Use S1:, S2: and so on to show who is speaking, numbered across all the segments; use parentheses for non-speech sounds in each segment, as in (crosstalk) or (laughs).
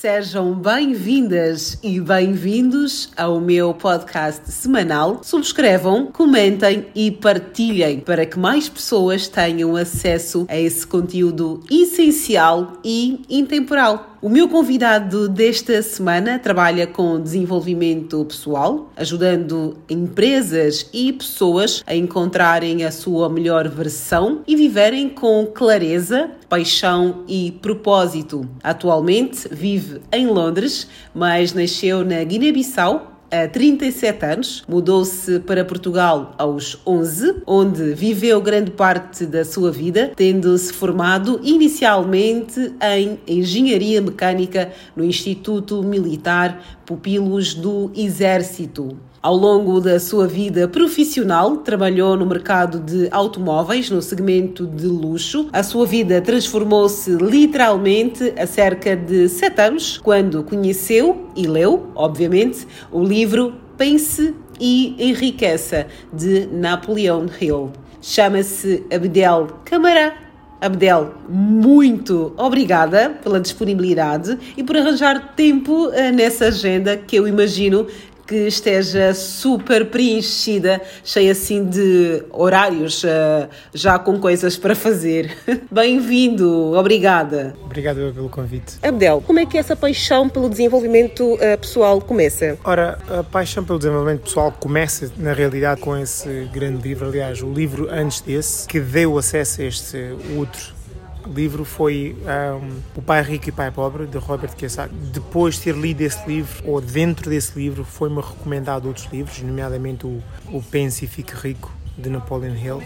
S1: Sejam bem-vindas e bem-vindos ao meu podcast semanal. Subscrevam, comentem e partilhem para que mais pessoas tenham acesso a esse conteúdo essencial e intemporal. O meu convidado desta semana trabalha com desenvolvimento pessoal, ajudando empresas e pessoas a encontrarem a sua melhor versão e viverem com clareza, paixão e propósito. Atualmente vive em Londres, mas nasceu na Guiné-Bissau a 37 anos, mudou-se para Portugal aos 11, onde viveu grande parte da sua vida, tendo-se formado inicialmente em Engenharia Mecânica no Instituto Militar Pupilos do Exército. Ao longo da sua vida profissional, trabalhou no mercado de automóveis, no segmento de luxo. A sua vida transformou-se literalmente a cerca de sete anos, quando conheceu e leu, obviamente, o livro Pense e Enriqueça, de Napoleon Hill. Chama-se Abdel Camará Abdel, muito obrigada pela disponibilidade e por arranjar tempo eh, nessa agenda que eu imagino que esteja super preenchida, cheia assim de horários, uh, já com coisas para fazer. (laughs) Bem-vindo, obrigada.
S2: Obrigado pelo convite.
S1: Abdel, como é que essa paixão pelo desenvolvimento uh, pessoal começa?
S2: Ora, a paixão pelo desenvolvimento pessoal começa, na realidade, com esse grande livro, aliás, o livro antes desse, que deu acesso a este outro livro foi um, O Pai Rico e Pai Pobre, de Robert Kiyosaki. Depois de ter lido esse livro, ou dentro desse livro, foi-me recomendado outros livros, nomeadamente o, o Pense e Fique Rico, de Napoleon Hill.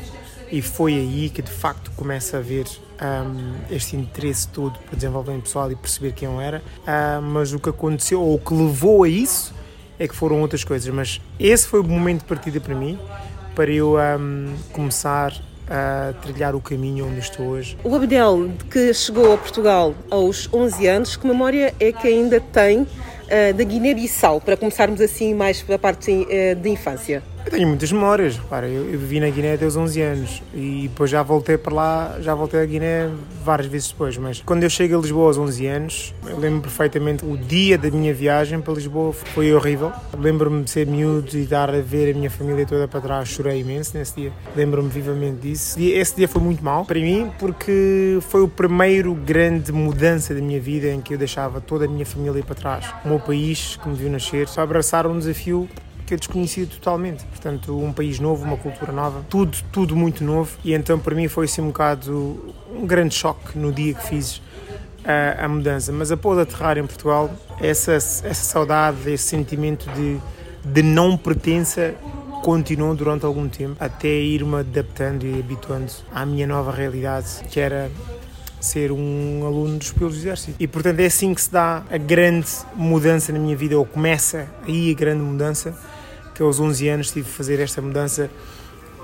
S2: E foi aí que de facto começa a ver um, este interesse todo para desenvolvimento pessoal e perceber quem eu era. Uh, mas o que aconteceu, ou o que levou a isso, é que foram outras coisas. Mas esse foi o momento de partida para mim, para eu um, começar a trilhar o caminho onde estou hoje.
S1: O Abdel, que chegou a Portugal aos 11 anos, que memória é que ainda tem uh, da Guiné-Bissau, para começarmos assim mais pela parte uh, de infância?
S2: Eu tenho muitas memórias, para eu, eu, vivi na Guiné até os 11 anos e depois já voltei para lá, já voltei à Guiné várias vezes depois, mas quando eu chego a Lisboa aos 11 anos, eu lembro perfeitamente o dia da minha viagem para Lisboa foi horrível. Lembro-me de ser miúdo e dar a ver a minha família toda para trás, chorei imenso nesse dia. Lembro-me vivamente disso. Esse dia foi muito mal para mim porque foi o primeiro grande mudança da minha vida em que eu deixava toda a minha família para trás. O meu país que me viu nascer, só abraçar um desafio que eu desconhecia totalmente. Portanto, um país novo, uma cultura nova, tudo, tudo muito novo. E então para mim foi assim um bocado um grande choque no dia que fiz a, a mudança. Mas após aterrar em Portugal, essa, essa saudade, esse sentimento de, de não pertença continuou durante algum tempo, até ir-me adaptando e habituando à minha nova realidade, que era ser um aluno dos pilotos do exército. E portanto é assim que se dá a grande mudança na minha vida, ou começa aí a grande mudança, que aos 11 anos tive de fazer esta mudança,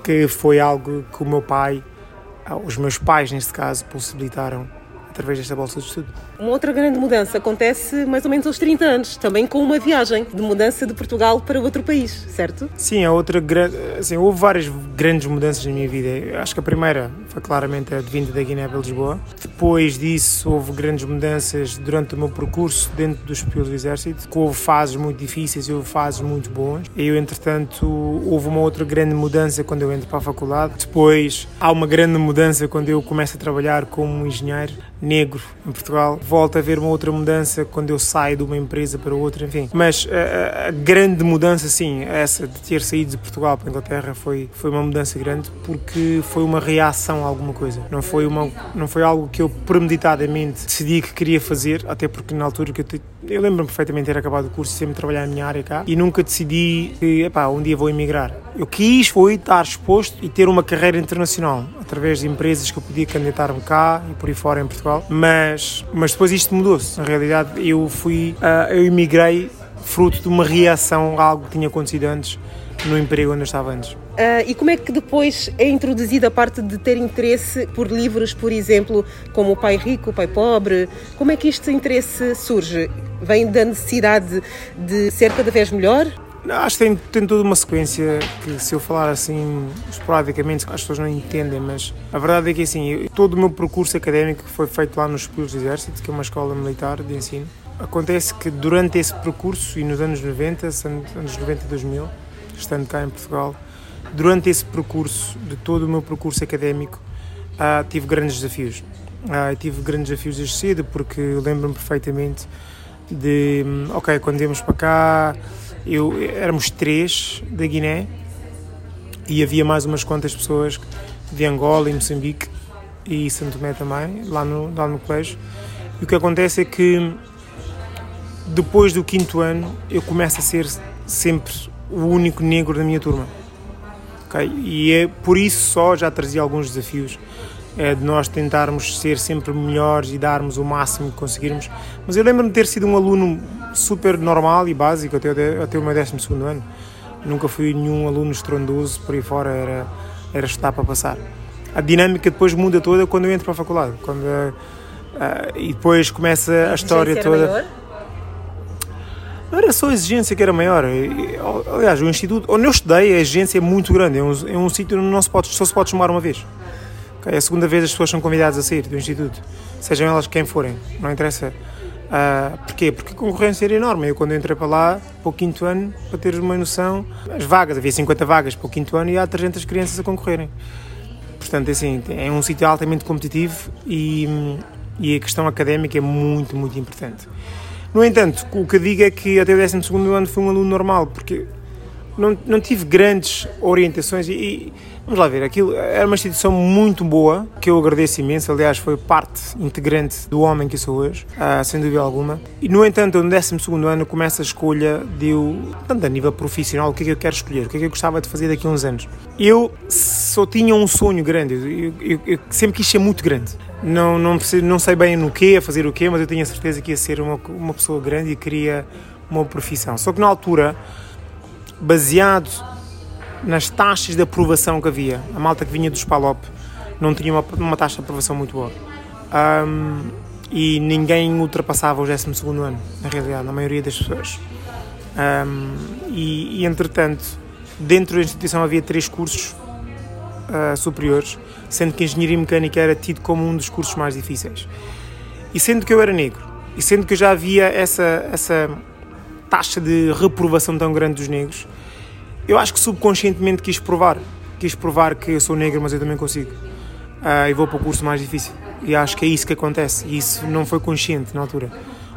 S2: que foi algo que o meu pai, os meus pais neste caso, possibilitaram através desta bolsa de estudo.
S1: Uma outra grande mudança acontece mais ou menos aos 30 anos, também com uma viagem de mudança de Portugal para outro país, certo?
S2: Sim, a outra assim, houve várias grandes mudanças na minha vida. Acho que a primeira foi claramente a de vinda da Guiné para Lisboa. Depois disso houve grandes mudanças durante o meu percurso dentro dos pilotos do Exército, houve fases muito difíceis e houve fases muito boas. Eu, entretanto, houve uma outra grande mudança quando eu entro para a faculdade. Depois há uma grande mudança quando eu começo a trabalhar como engenheiro negro em Portugal. Volto a ver uma outra mudança quando eu saio de uma empresa para outra, enfim. Mas a, a grande mudança, sim, essa de ter saído de Portugal para a Inglaterra foi, foi uma mudança grande porque foi uma reação a alguma coisa. Não foi, uma, não foi algo que eu premeditadamente decidi que queria fazer, até porque na altura que eu, eu lembro-me perfeitamente de ter acabado o curso e sempre trabalhar na minha área cá e nunca decidi que, epá, um dia vou emigrar. Eu quis foi estar exposto e ter uma carreira internacional através de empresas que eu podia candidatar-me cá e por aí fora em Portugal, mas, mas depois isto mudou-se. Na realidade, eu fui, uh, eu emigrei fruto de uma reação a algo que tinha acontecido antes no emprego onde eu estava antes.
S1: Uh, e como é que depois é introduzida a parte de ter interesse por livros, por exemplo, como O Pai Rico, O Pai Pobre? Como é que este interesse surge? Vem da necessidade de ser cada vez melhor?
S2: Acho que tem, tem toda uma sequência que, se eu falar assim esporadicamente, as pessoas não entendem, mas a verdade é que assim, todo o meu percurso académico foi feito lá nos Pulos do Exército, que é uma escola militar de ensino. Acontece que durante esse percurso e nos anos 90, anos 90 e 2000, estando cá em Portugal, durante esse percurso, de todo o meu percurso académico, uh, tive grandes desafios. Uh, tive grandes desafios desde cedo, porque lembro-me perfeitamente de, ok, quando viemos para cá, eu, éramos três da Guiné e havia mais umas quantas pessoas de Angola e Moçambique e Santo Tomé também, lá no, lá no colégio. E o que acontece é que depois do quinto ano eu começo a ser sempre o único negro da minha turma. Okay? E é por isso só já trazia alguns desafios é, de nós tentarmos ser sempre melhores e darmos o máximo que conseguirmos. Mas eu lembro-me de ter sido um aluno super normal e básico até, até o meu 12 ano. Nunca fui nenhum aluno estrondoso, por aí fora era, era estar para passar. A dinâmica depois muda toda quando eu entro para a faculdade. Quando, uh, e depois começa a história toda. Maior? Não era só a exigência que era maior. Aliás, o Instituto, onde eu estudei, a exigência é muito grande. É um, é um sítio onde não se pode, só se pode chamar uma vez. Okay? É a segunda vez as pessoas são convidadas a sair do Instituto, sejam elas quem forem, não interessa. Uh, porquê? Porque a concorrência era enorme. Eu, quando entrei para lá, para o quinto ano, para teres uma noção, as vagas, havia 50 vagas para o quinto ano e há 300 crianças a concorrerem. Portanto, é assim, é um sítio altamente competitivo e, e a questão académica é muito, muito importante. No entanto, o que eu digo é que até o 12 ano fui um aluno normal, porque não, não tive grandes orientações e, e, vamos lá ver, aquilo era uma instituição muito boa, que eu agradeço imenso, aliás foi parte integrante do homem que sou hoje, uh, sem dúvida alguma. E no entanto, no 12 ano começa a escolha de eu, tanto a nível profissional, o que é que eu quero escolher, o que é que eu gostava de fazer daqui a uns anos. Eu só tinha um sonho grande, eu, eu, eu sempre quis ser muito grande não, não, não sei bem no que, a fazer o quê, mas eu tinha certeza que ia ser uma, uma pessoa grande e queria uma profissão. Só que na altura, baseado nas taxas de aprovação que havia, a malta que vinha dos PALOP não tinha uma, uma taxa de aprovação muito boa. Um, e ninguém ultrapassava o 12 ano, na realidade, na maioria das pessoas. Um, e, e, entretanto, dentro da instituição havia três cursos uh, superiores, sendo que engenharia mecânica era tido como um dos cursos mais difíceis. E sendo que eu era negro, e sendo que eu já havia essa, essa taxa de reprovação tão grande dos negros, eu acho que subconscientemente quis provar. Quis provar que eu sou negro, mas eu também consigo. Uh, e vou para o curso mais difícil. E acho que é isso que acontece. E isso não foi consciente na altura.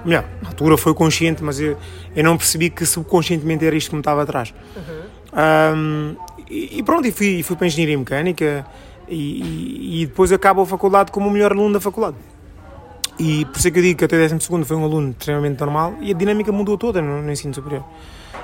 S2: Melhor, na altura foi consciente, mas eu, eu não percebi que subconscientemente era isto que me estava atrás. Uhum. Um, e, pronto, e fui, fui para a Engenharia Mecânica e, e, depois acabo a faculdade como o melhor aluno da faculdade. E por isso é que eu digo que até 12 foi um aluno extremamente normal e a dinâmica mudou toda no, no ensino superior.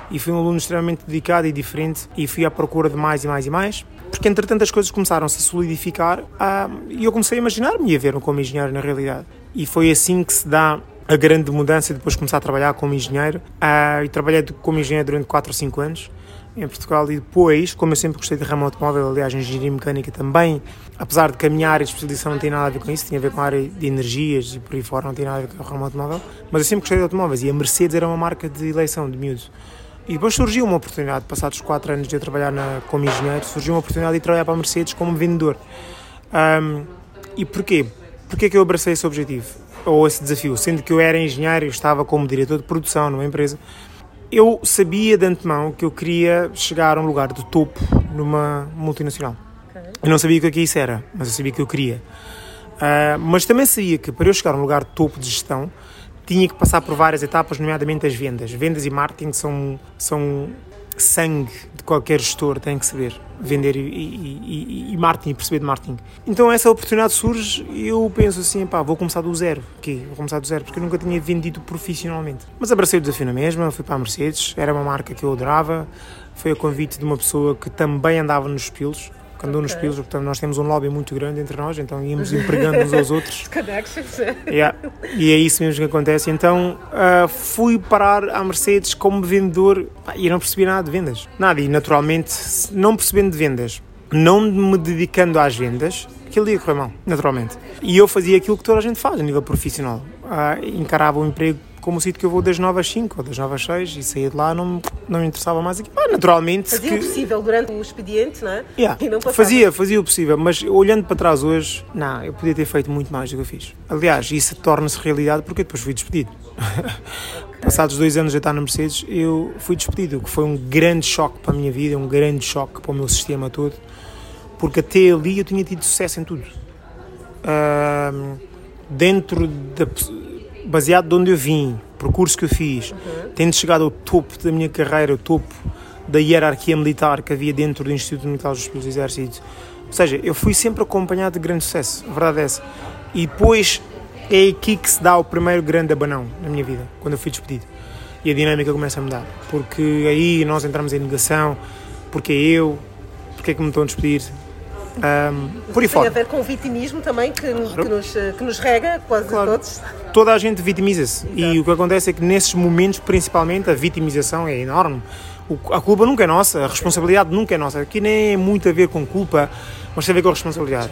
S2: E fui um aluno extremamente dedicado e diferente e fui à procura de mais e mais e mais, porque entretanto as coisas começaram-se a solidificar ah, e eu comecei a imaginar-me a ver como engenheiro na realidade. E foi assim que se dá a grande mudança depois de começar a trabalhar como engenheiro. Ah, e trabalhei como engenheiro durante 4 ou 5 anos em Portugal e depois, como eu sempre gostei de ramo automóvel, aliás, engenharia mecânica também, apesar de que a minha área de especialização não tem nada a ver com isso, tinha a ver com a área de energias e por aí fora, não tem nada a ver com o ramo automóvel, mas eu sempre gostei de automóveis e a Mercedes era uma marca de eleição, de miúdo. E depois surgiu uma oportunidade, passados 4 anos de eu trabalhar na, como engenheiro, surgiu uma oportunidade de trabalhar para a Mercedes como vendedor. Um, e porquê? Porquê que eu abracei esse objetivo, ou esse desafio? Sendo que eu era engenheiro e estava como diretor de produção numa empresa, eu sabia de antemão que eu queria chegar a um lugar de topo numa multinacional. Eu não sabia o que, é que isso era, mas eu sabia que eu queria. Uh, mas também sabia que para eu chegar a um lugar de topo de gestão tinha que passar por várias etapas, nomeadamente as vendas. Vendas e marketing são, são sangue de qualquer gestor tem que saber vender e, e, e, e, marketing, perceber de marketing. Então essa oportunidade surge e eu penso assim, pá, vou começar do zero. Que Vou começar do zero, porque eu nunca tinha vendido profissionalmente. Mas abracei o desafio na mesma, fui para a Mercedes, era uma marca que eu adorava, foi a convite de uma pessoa que também andava nos pilos, que andou nos pilos, portanto nós temos um lobby muito grande entre nós, então íamos empregando uns aos (laughs) outros.
S1: Connections.
S2: Yeah. E é isso mesmo que acontece. Então uh, fui parar à Mercedes como vendedor e não percebi nada de vendas. Nada, e naturalmente, não percebendo de vendas, não me dedicando às vendas, aquele dia correu mal, naturalmente. E eu fazia aquilo que toda a gente faz a nível profissional. Uh, encarava o emprego como o sítio que eu vou das 9 às 5 ou das 9 às 6 e saía de lá não, não me interessava mais aqui. Ah, naturalmente.
S1: Fazia
S2: que...
S1: o possível durante o expediente, não é?
S2: Yeah,
S1: E não passava.
S2: fazia, fazia o possível, mas olhando para trás hoje, não, eu podia ter feito muito mais do que eu fiz. Aliás, isso torna-se realidade porque depois fui despedido. (laughs) Passados dois anos de estar na Mercedes, eu fui despedido, o que foi um grande choque para a minha vida, um grande choque para o meu sistema todo, porque até ali eu tinha tido sucesso em tudo. Ahm, dentro da baseado de onde eu vim, percurso que eu fiz, tendo chegado ao topo da minha carreira, ao topo da hierarquia militar que havia dentro do Instituto Militar dos Estudos do Exército. Ou seja, eu fui sempre acompanhado de grande sucesso, a verdade é essa. E depois é aqui que se dá o primeiro grande abanão na minha vida, quando eu fui despedido. E a dinâmica começa a mudar, porque aí nós entramos em negação, porque eu, porque é que me estão a despedir, Ahm, por aí
S1: Tem a
S2: fora.
S1: ver com o vitimismo também, que, nos- que nos, eh, que nos rega quase
S2: Claro.
S1: todos.
S2: toda a gente vitimiza-se. E o que acontece é que nesses momentos, principalmente, a vitimização é enorme. O- a culpa nunca é nossa, a responsabilidade nunca é nossa. Aqui nem é muito a ver com culpa, mas tem a ver com a responsabilidade.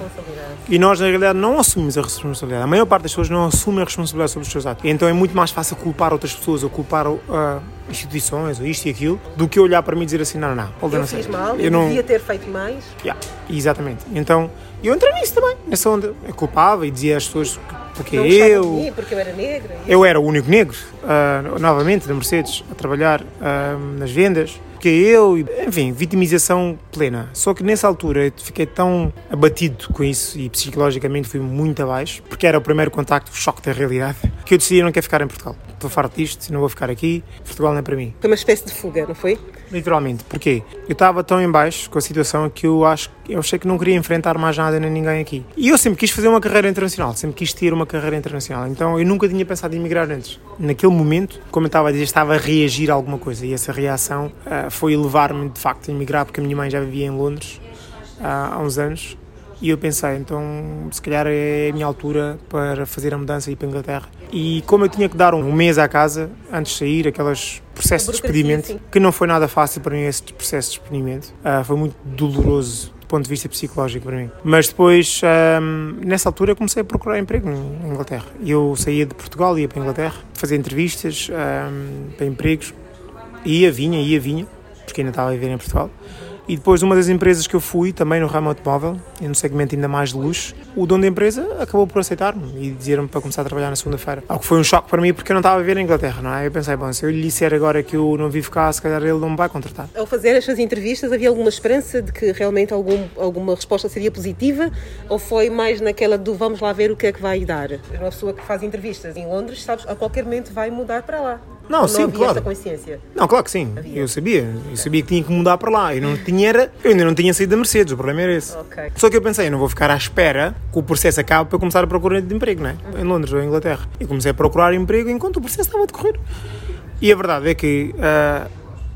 S2: E nós, na realidade, não assumimos a responsabilidade. A maior parte das pessoas não assume a responsabilidade sobre os seus atos. Então é muito mais fácil culpar outras pessoas ou culpar ah, instituições ou isto e aquilo do que olhar para mim e dizer assim: não, não, não,
S1: Eu
S2: a
S1: fiz mal,
S2: Eu
S1: eu
S2: não-
S1: devia ter feito mais.
S2: Yeah, exatamente. Então eu entrei nisso também, nessa onda. Eu culpava e dizia às pessoas que- porque
S1: Não
S2: eu.
S1: mim, porque eu era negra.
S2: Eu era o único negro, ah, novamente, da Mercedes, a trabalhar ah, nas vendas. Que eu, enfim, vitimização plena. Só que nessa altura eu fiquei tão abatido com isso e psicologicamente fui muito abaixo, porque era o primeiro contacto, o choque da realidade, que eu decidi não quero ficar em Portugal. Estou farto disto, não vou ficar aqui, Portugal não é para mim.
S1: Foi uma espécie de fuga, não foi?
S2: Literalmente, porquê? Eu estava tão em baixo com a situação que eu acho eu achei que não queria enfrentar mais nada nem ninguém aqui. E eu sempre quis fazer uma carreira internacional, sempre quis ter uma carreira internacional. Então eu nunca tinha pensado em emigrar antes. Naquele momento, como eu estava a dizer, estava a reagir a alguma coisa e essa reação ah, foi levar-me de facto a emigrar porque a minha mãe já vivia em Londres ah, há uns anos. E eu pensei, então se calhar é a minha altura para fazer a mudança e ir para a Inglaterra. E como eu tinha que dar um mês à casa antes de sair, aqueles processos de despedimento,
S1: sim.
S2: que não foi nada fácil para mim esse processo de despedimento. Ah, foi muito doloroso do ponto de vista psicológico para mim. Mas depois, ahm, nessa altura, comecei a procurar emprego em Inglaterra. Eu saía de Portugal, ia para a Inglaterra, fazer entrevistas ahm, para empregos. Ia, vinha, ia, vinha, porque ainda estava a viver em Portugal. E depois, uma das empresas que eu fui, também no ramo automóvel, e no segmento ainda mais de luxo, o dono da empresa acabou por aceitar-me e dizer-me para começar a trabalhar na segunda-feira. Algo que foi um choque para mim, porque eu não estava a viver em Inglaterra, não é? Eu pensei, bom, se eu lhe disser agora que eu não vivo cá, se calhar ele não me vai contratar.
S1: Ao fazer estas entrevistas, havia alguma esperança de que realmente algum, alguma resposta seria positiva? Ou foi mais naquela do vamos lá ver o que é que vai dar? Uma pessoa que faz entrevistas em Londres, sabes, a qualquer momento vai mudar para lá.
S2: Não, sim,
S1: havia
S2: claro.
S1: esta consciência.
S2: Não, claro que sim, eu sabia. Eu sabia que tinha que mudar para lá. Eu, não tinha era, eu ainda não tinha saído da Mercedes, o problema era esse.
S1: Ok.
S2: Só que eu pensei, eu não vou ficar à espera que o processo acabe para eu começar a procurar de emprego, não é? Em Londres ou em Inglaterra. E comecei a procurar emprego enquanto o processo estava a decorrer. E a verdade é que, ah,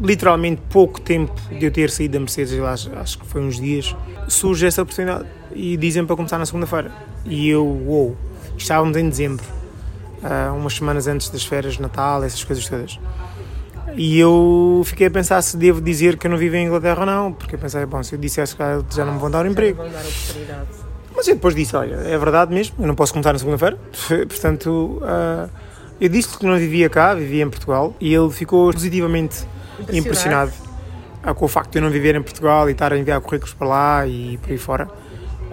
S2: literalmente, pouco tempo de eu ter saído da Mercedes, acho, acho que foi uns dias, surge essa oportunidade. E dizem para começar na segunda-feira. E eu, uou, estávamos em dezembro, ah, umas semanas antes das férias de Natal, essas coisas todas. E eu fiquei a pensar se devo dizer que eu não vivo em Inglaterra ou não, porque eu pensei, bom, se eu dissesse que já não me vão dar um emprego.
S1: Vão dar oportunidade.
S2: Mas eu depois disse, olha, é verdade mesmo, eu não posso começar na segunda-feira, (laughs) portanto, ah, eu disse-lhe que não vivia cá, vivia em Portugal, e ele ficou positivamente
S1: Impressionado.
S2: impressionado ah, com o facto de eu não viver em Portugal e estar a enviar currículos para lá e por aí fora.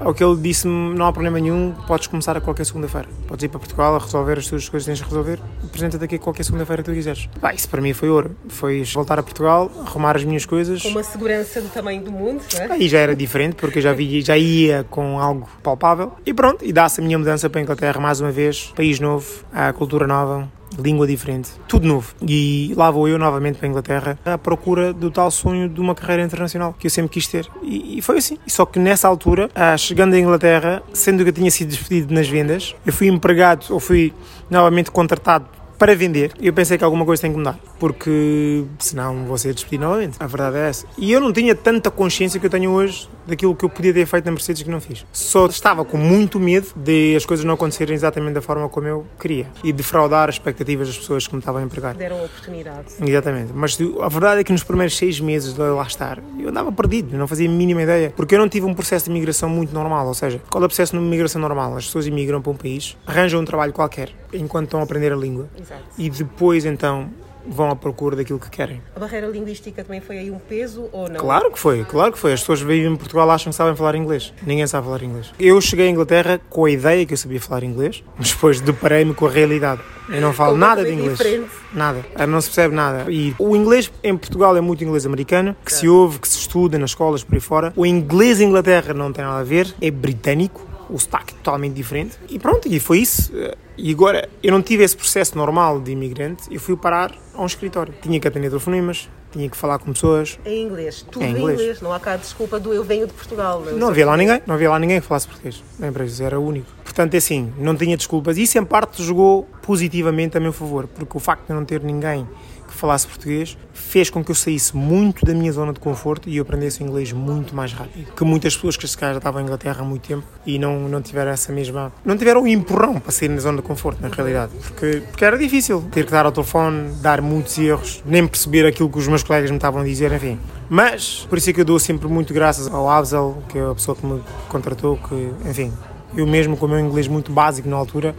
S2: Ao que ele disse-me, não há problema nenhum, podes começar a qualquer segunda-feira. Podes ir para Portugal a resolver as tuas coisas que tens de resolver. Apresenta-te aqui a qualquer segunda-feira que tu quiseres. Pá, isso para mim foi ouro. Foi voltar a Portugal, arrumar as minhas coisas.
S1: Com uma segurança do tamanho do mundo, não é?
S2: Aí já era diferente, porque eu já, vi, já ia com algo palpável. E pronto, e dá-se a minha mudança para a Inglaterra mais uma vez. País novo, a cultura nova, língua diferente, tudo novo. E lá vou eu novamente para a Inglaterra à procura do tal sonho de uma carreira internacional que eu sempre quis ter. E, e foi assim. Só que nessa altura, ah, chegando à Inglaterra, sendo que eu tinha sido despedido nas vendas, eu fui empregado ou fui novamente contratado para vender. Eu pensei que alguma coisa tem que mudar, porque senão vou ser despedido novamente. A verdade é essa. E eu não tinha tanta consciência que eu tenho hoje daquilo que eu podia ter feito na Mercedes que não fiz. Só estava com muito medo de as coisas não acontecerem exatamente da forma como eu queria e defraudar as expectativas das pessoas que me estavam a empregar.
S1: Deram oportunidade.
S2: Exatamente. Mas a verdade é que nos primeiros seis meses de lá estar, eu andava perdido, não fazia a mínima ideia. Porque eu não tive um processo de imigração muito normal. Ou seja, qual é o processo de imigração normal? As pessoas imigram para um país, arranjam um trabalho qualquer enquanto estão a aprender a língua.
S1: Exato.
S2: E depois, então, vão à procura daquilo que querem.
S1: A barreira linguística também foi aí um peso ou não?
S2: Claro que foi, claro que foi. As pessoas vivem em Portugal acham que sabem falar inglês. Ninguém sabe falar inglês. Eu cheguei à Inglaterra com a ideia que eu sabia falar inglês, mas depois deparei-me com a realidade. Eu não falo nada de inglês.
S1: Diferente.
S2: Nada. Não se percebe nada. E o inglês em Portugal é muito inglês americano, que se ouve, que se estuda nas escolas por aí fora. O inglês em Inglaterra não tem nada a ver, é britânico o sotaque é totalmente diferente. E pronto, e foi isso. E agora, eu não tive esse processo normal de imigrante, eu fui parar a um escritório. Tinha que atender telefonemas, tinha que falar com pessoas.
S1: Em inglês, tudo
S2: Em inglês.
S1: inglês. Não há cá desculpa do eu venho de Portugal.
S2: Não
S1: sou
S2: havia lá ninguém, não havia lá ninguém que falasse português. Na empresa, era o único. Portanto, é assim, não tinha desculpas. Isso, em parte, jogou positivamente a meu favor, porque o facto de não ter ninguém que falasse português fez com que eu saísse muito da minha zona de conforto e eu aprendesse o inglês muito mais rápido. Que muitas pessoas que se calhar já estavam em Inglaterra há muito tempo e não, não tiveram essa mesma. não tiveram o empurrão para sair na zona de conforto, na realidade. Porque, porque era difícil ter que dar ao telefone, dar muitos erros, nem perceber aquilo que os meus colegas me estavam a dizer, enfim. Mas, por isso é que eu dou sempre muito graças ao Absel, que é a pessoa que me contratou, que, enfim, eu mesmo com o meu inglês muito básico na altura,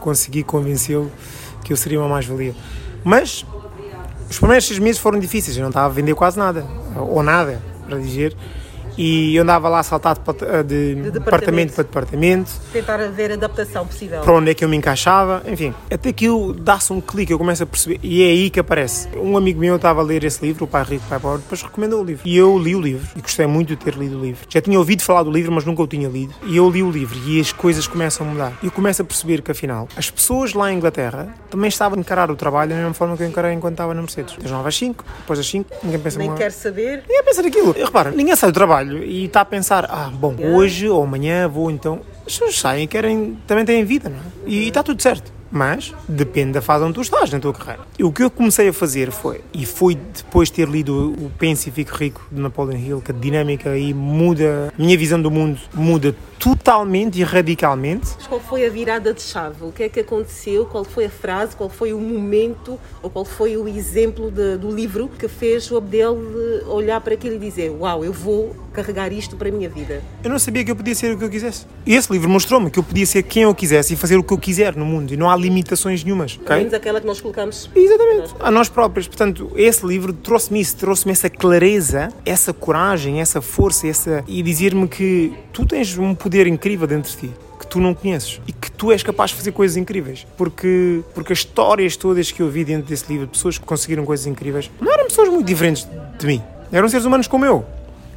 S2: consegui convencê-lo que eu seria uma mais-valia. Mas os primeiros seis meses foram difíceis, eu não estava a vender quase nada, ou nada, para dizer, e eu andava lá a saltar de, de,
S1: departamento.
S2: para departamento,
S1: Tentar haver adaptação possível.
S2: para onde é que eu me encaixava, enfim, até que eu dá-se um clique, eu começo a perceber, e é aí que aparece. Um amigo meu estava a ler esse livro, O Pai Rico, Pai Pobre, depois recomendou o livro. E eu li o livro, e gostei muito de ter lido o livro. Já tinha ouvido falar do livro, mas nunca o tinha lido. E eu li o livro, e as coisas começam a mudar. E eu começo a perceber que, afinal, as pessoas lá em Inglaterra também estavam a encarar o trabalho da mesma forma que eu encarei enquanto estava na Mercedes. Das 9 às 5, depois às 5, ninguém pensa
S1: Nem
S2: uma-
S1: quer saber.
S2: Ninguém pensa naquilo. E repara, ninguém sai do trabalho e está a pensar, ah, bom, hoje ou amanhã vou então. As pessoas saem e querem, também têm vida, não é? E está tudo certo. Mas depende da fase onde tu estás na tua carreira. E o que eu comecei a fazer foi, e foi depois de ter lido o Pense e Fique Rico de Napoleon Hill, que a dinâmica aí muda, a minha visão do mundo muda totalmente e radicalmente.
S1: Mas qual foi a virada de chave? O que é que aconteceu? Qual foi a frase? Qual foi o momento? Ou qual foi o exemplo de- do livro que fez o Abdel eh, olhar para aquilo e dizer: Uau, eu vou carregar isto para a minha vida?
S2: Eu não sabia que eu podia ser o que eu quisesse. E esse livro mostrou-me que eu podia ser quem eu quisesse e fazer o que eu quiser no mundo. E não há limitações nenhumas.
S1: Pelo
S2: ok?
S1: menos aquela que nós colocamos.
S2: Exatamente, a nós próprios. Portanto, esse livro trouxe-me isso, trouxe-me essa clareza, essa coragem, essa força, essa e dizer-me que tu tens um poder incrível dentro de ti que tu não conheces e que tu és capaz de fazer coisas incríveis. Porque, porque as histórias todas que eu vi dentro desse livro, de pessoas que conseguiram coisas incríveis, não eram pessoas muito diferentes de mim. Eram seres humanos como eu.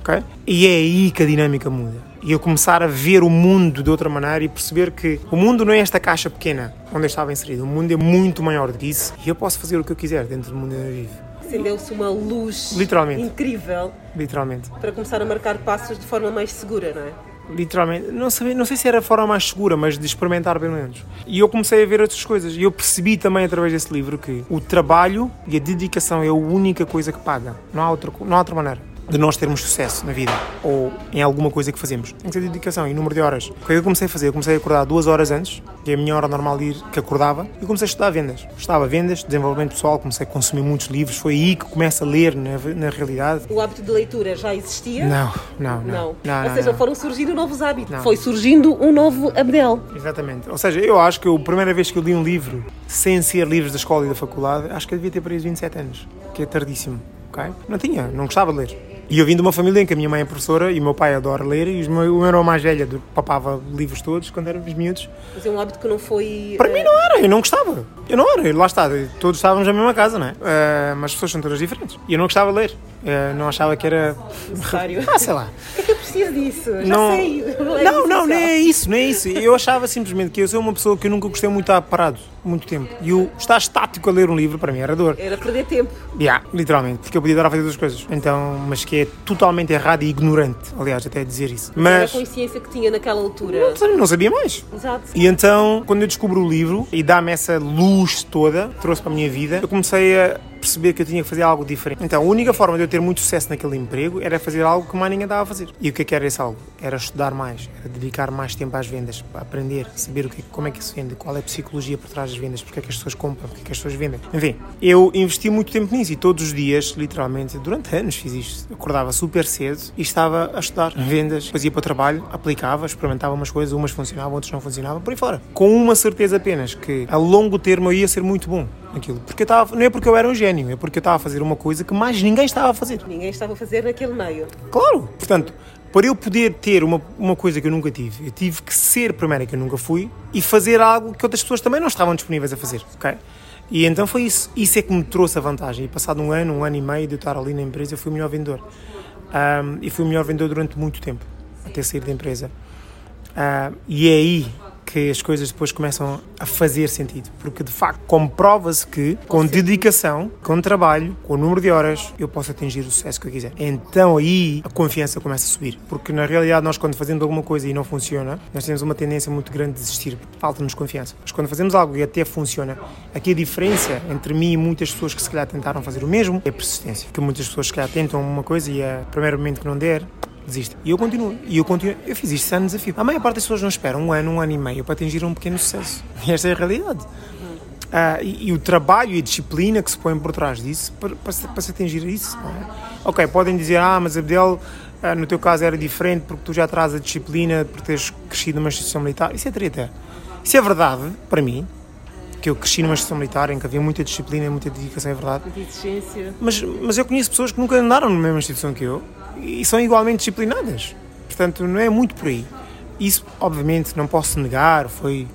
S2: ok? E é aí que a dinâmica muda. E eu começar a ver o mundo de outra maneira e perceber que o mundo não é esta caixa pequena onde eu estava inserido. O mundo é muito maior do que isso e eu posso fazer o que eu quiser dentro do mundo onde eu vivo.
S1: Acendeu-se uma luz
S2: Literalmente.
S1: incrível
S2: Literalmente.
S1: para começar a marcar passos de forma mais segura, não é?
S2: Literalmente. Não, sabia, não sei se era a forma mais segura, mas de experimentar pelo menos. E eu comecei a ver outras coisas. E eu percebi também através desse livro que o trabalho e a dedicação é a única coisa que paga. Não há outra, não há outra maneira de nós termos sucesso na vida ou em alguma coisa que fazemos. Tem que ser dedicação e número de horas. O que é que eu comecei a fazer? Eu comecei a acordar duas horas antes, que é a minha hora normal de ir, que acordava, e comecei a estudar vendas. Estava vendas, desenvolvimento pessoal, comecei a consumir muitos livros. Foi aí que começo a ler na, na realidade.
S1: O hábito de leitura já existia?
S2: Não, não, não.
S1: Não.
S2: não,
S1: Ou
S2: não,
S1: seja, foram surgindo novos hábitos.
S2: Não.
S1: Foi surgindo um novo Abdel.
S2: Exatamente. Ou seja, eu acho que a primeira vez que eu li um livro sem ser livros da escola e da faculdade, acho que eu devia ter para aí os 27 anos, que é tardíssimo. ok? Não tinha, não gostava de ler. E eu vim de uma família em que a minha mãe é professora e o meu pai adora ler e os meu- o meu irmão mais velho do- papava livros todos quando éramos miúdos.
S1: Mas é um hábito que não foi.
S2: Para
S1: eh,
S2: mim não era, eu não gostava. Eu não era, lá está, todos estávamos na mesma casa, não é? Eh, mas as pessoas são todas diferentes. E eu não gostava de ler. Uh, não achava que era.
S1: Necessário.
S2: Ah, sei lá. (laughs)
S1: É que eu preciso disso, já
S2: Não-
S1: sei. (laughs) é
S2: Não, não,
S1: essencial.
S2: nem é isso, nem é isso. Eu achava simplesmente que eu sou uma pessoa que eu nunca gostei muito de estar parado muito tempo. E o estar estático a ler um livro para mim era dor.
S1: Era perder tempo.
S2: Yeah, literalmente, porque eu podia dar a fazer outras coisas. Então, mas que é totalmente errado e ignorante, aliás, até dizer isso.
S1: Era a
S2: Mas
S1: consciência que tinha naquela altura.
S2: não sabia mais.
S1: Exato.
S2: E então, quando eu descubro o livro e dá-me essa luz toda, trouxe para a minha vida, eu comecei a perceber que eu tinha que fazer algo diferente. Então, a única forma de eu ter muito sucesso naquele emprego era fazer algo que mais ninguém dava a fazer. E o que é que era esse algo? Era estudar mais, era dedicar mais tempo às vendas, aprender, saber o que, como é que se vende, qual é a psicologia por trás das vendas, porque é que as pessoas compram, porque é que as pessoas vendem. Enfim, eu investi muito tempo nisso e todos os dias, literalmente, durante anos fiz isto. Acordava super cedo e estava a estudar vendas, depois ia para o trabalho, aplicava, experimentava umas coisas, umas funcionavam, outras não funcionavam, por aí fora. Com uma certeza apenas que a longo termo eu ia ser muito bom naquilo. Porque eu estava, não é porque eu era um gênio, é porque eu estava a fazer uma coisa que mais ninguém estava a fazer.
S1: Ninguém estava a fazer naquele meio.
S2: Claro! Portanto, para eu poder ter uma, uma coisa que eu nunca tive, eu tive que ser primeira que eu nunca fui e fazer algo que outras pessoas também não estavam disponíveis a fazer, ok? E então foi isso. Isso é que me trouxe a vantagem. E passado um ano, um ano e meio de eu estar ali na empresa, eu fui o melhor vendedor. Ahm, e fui o melhor vendedor durante muito tempo, até sair da empresa. Ah, e é aí que as coisas depois começam a fazer sentido. Porque de facto comprova-se que com dedicação, com trabalho, com o número de horas, eu posso atingir o sucesso que eu quiser. Então aí a confiança começa a subir. Porque na realidade nós quando fazemos alguma coisa e não funciona, nós temos uma tendência muito grande de desistir. Falta-nos confiança. Mas quando fazemos algo e até funciona, aqui a diferença entre mim e muitas pessoas que se calhar tentaram fazer o mesmo é a persistência. Que muitas pessoas se calhar tentam uma coisa e a primeiro momento que não der, desiste. E eu continuo. E eu continuo. Eu fiz isto ano desafio. A maior parte das pessoas não espera um ano, um ano e meio para atingir um pequeno sucesso. E esta é a realidade. Ah, e, e o trabalho e a disciplina que se põe por trás disso para, para, se, para se atingir isso. é? Ok, podem dizer, ah, mas Abdel, ah, no teu caso era diferente porque tu já traz a disciplina por teres crescido numa instituição militar. Isso é treta. Isso é verdade, para mim, que eu cresci numa instituição militar em que havia muita disciplina e muita dedicação, é verdade.
S1: De exigência.
S2: Mas, mas eu conheço pessoas que nunca andaram na mesma instituição que eu e são igualmente disciplinadas. Portanto, não é muito por aí. Isso, obviamente, não posso negar, foi,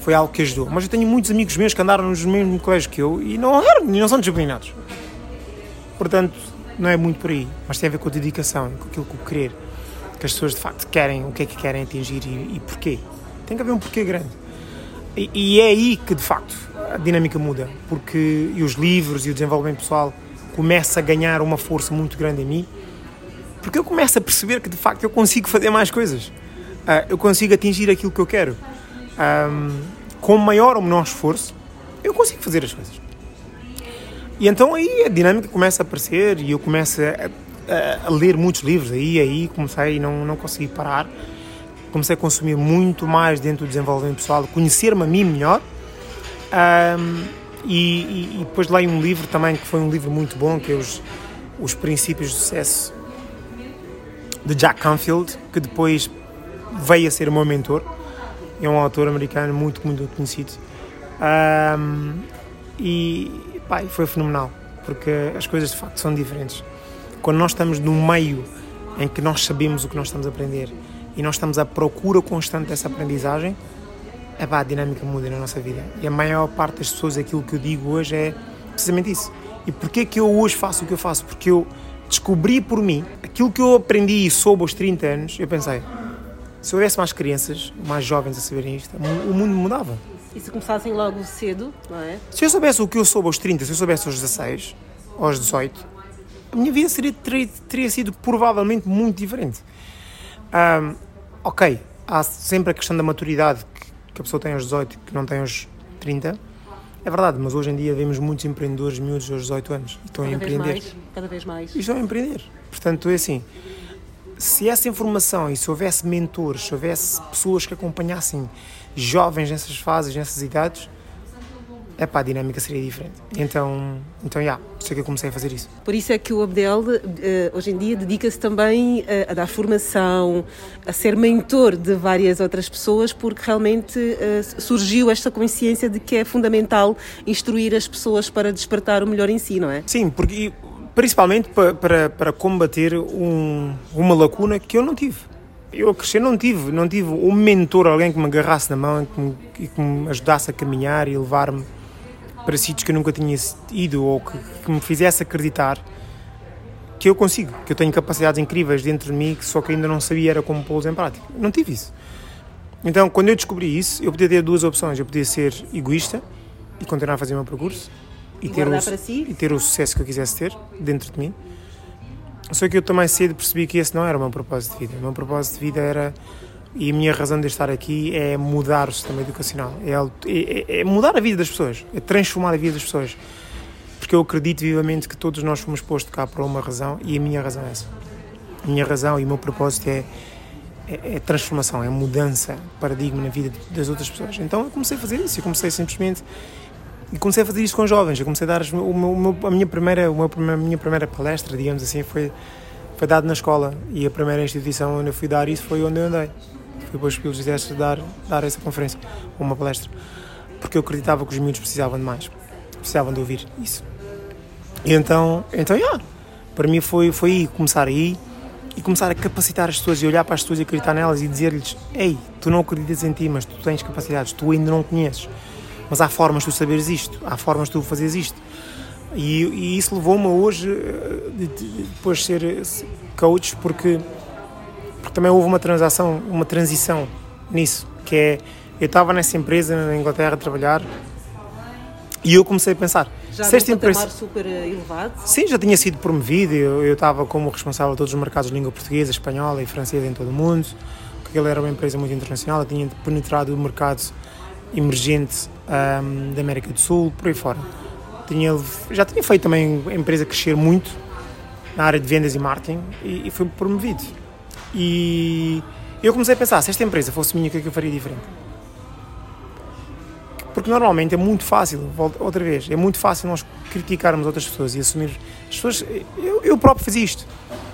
S2: foi algo que ajudou. Mas eu tenho muitos amigos meus que andaram nos mesmos colégios que eu e não, não são disciplinados. Portanto, não é muito por aí. Mas tem a ver com a dedicação, com aquilo que o querer. Que as pessoas, de facto, querem, o que é que querem atingir e, e porquê. Tem que haver um porquê grande. E, e é aí que, de facto, a dinâmica muda. Porque e os livros e o desenvolvimento pessoal começa a ganhar uma força muito grande em mim. Porque eu começo a perceber que, de facto, eu consigo fazer mais coisas. Ah, eu consigo atingir aquilo que eu quero. Ahm, com maior ou menor esforço, eu consigo fazer as coisas. E então aí a dinâmica começa a aparecer e eu começo a, a- a ler muitos livros. Aí, aí comecei e não, não consegui parar. Comecei a consumir muito mais dentro do desenvolvimento pessoal, conhecer-me a mim melhor. Ahm, e, e- e depois leio um livro também que foi um livro muito bom, que é os, os Princípios de Sucesso de Jack Canfield, que depois veio a ser o meu mentor. É um autor americano muito, muito conhecido. Ahm, e pá, foi fenomenal, porque as coisas de facto são diferentes. Quando nós estamos no meio em que nós sabemos o que nós estamos a aprender e nós estamos à procura constante dessa aprendizagem, é pá, a dinâmica muda na nossa vida. E a maior parte das pessoas, aquilo que eu digo hoje é precisamente isso. E porquê que eu hoje faço o que eu faço? Porque eu descobri por mim aquilo que eu aprendi e soube aos 30 anos. Eu pensei, se houvesse mais crianças, mais jovens a saberem isto, o mundo mudava.
S1: E se começassem logo cedo, não é?
S2: Se eu soubesse o que eu soube aos 30, se eu soubesse aos 16, aos 18, a minha vida seria, teria, teria sido provavelmente muito diferente. Ahm, ok, há sempre a questão da maturidade que, que a pessoa tem aos 18 que não tem aos 30. É verdade, mas hoje em dia vemos muitos empreendedores miúdos aos 18 anos e estão a
S1: Cada vez
S2: empreender.
S1: mais. Cada vez mais.
S2: E estão a empreender. Portanto, é assim, se essa informação e se houvesse mentores, se houvesse pessoas que acompanhassem jovens nessas fases, nessas idades, é pá, a dinâmica seria diferente. Então, então, já, por isso é que eu comecei a fazer isso.
S1: Por isso é que o Abdel, eh, hoje em dia, dedica-se também eh, a dar formação, a ser mentor de várias outras pessoas, porque realmente eh, surgiu esta consciência de que é fundamental instruir as pessoas para despertar o melhor em si, não é?
S2: Sim, porque principalmente para, para, para combater um, uma lacuna que eu não tive. Eu a crescer não tive, não tive um mentor, alguém que me agarrasse na mão e que me, e que me ajudasse a caminhar e levar-me para sítios que eu nunca tinha ido ou que, que me fizesse acreditar que eu consigo, que eu tenho capacidades incríveis dentro de mim, que só que ainda não sabia era como pô-los em prática. Não tive isso. Então, quando eu descobri isso, eu podia ter duas opções. Eu podia ser egoísta e continuar a fazer o meu percurso e, ter o,
S1: si.
S2: e ter o sucesso que eu quisesse ter dentro de mim. Só que eu também cedo percebi que esse não era o meu propósito de vida. O meu propósito de vida era, e a minha razão de estar aqui é mudar o sistema educacional, é, é, é mudar a vida das pessoas, é transformar a vida das pessoas. Porque eu acredito vivamente que todos nós fomos postos cá por uma razão e a minha razão é essa. A minha razão e o meu propósito é, é, é transformação, é mudança paradigma na vida das outras pessoas. Então eu comecei a fazer isso, eu comecei simplesmente e comecei a fazer isto com jovens. Eu comecei a dar o meu, a minha primeira, a minha primeira palestra, digamos assim, foi foi dado na escola e a primeira instituição onde eu fui dar isso foi onde eu andei. Fui para os Pilos de dar dar essa conferência, uma palestra, porque eu acreditava que os miúdos precisavam de mais, precisavam de ouvir isso. E então, então, yeah, para mim foi foi aí começar aí e começar a capacitar as pessoas e olhar para as pessoas e acreditar nelas e dizer-lhes: Ei, tu não acreditas em ti, mas tu tens capacidades, tu ainda não conheces mas há formas de tu saberes isto, há formas de tu fazeres isto. E, e isso levou-me hoje, eh, de, de, depois de ser eh, coach, porque, porque também houve uma transação, uma transição nisso, que é, eu estava nessa empresa na Inglaterra a trabalhar e eu comecei a pensar,
S1: já se esta empresa super eh, elevado?
S2: Sim, já tinha sido promovido, eu, estava como responsável de todos os mercados de língua portuguesa, espanhola e francesa em todo o mundo, porque ele era uma empresa muito internacional, eu tinha penetrado o mercado emergente um, da América do Sul, por aí fora. Tinha, já tinha feito também a empresa crescer muito na área de vendas e marketing e, e foi promovido. E eu comecei a pensar, se esta empresa fosse minha, o que é que eu faria diferente? Porque normalmente é muito fácil, outra vez, é muito fácil nós criticarmos outras pessoas e assumir. As pessoas, eu, eu próprio fazia isto.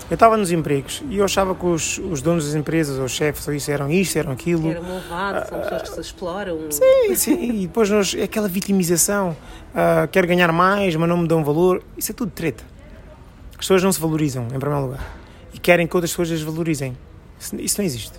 S2: Eu estava nos empregos e eu achava que os, os donos das empresas, ou os chefes, ou isso, eram isto, eram aquilo.
S1: Eram malvados, são pessoas que se exploram.
S2: Sim, sim, e depois nós, é aquela vitimização. Uh, quero ganhar mais, mas não me dão valor. Isso é tudo treta. As pessoas não se valorizam, em primeiro lugar. E querem que outras pessoas as valorizem. Isso, não existe.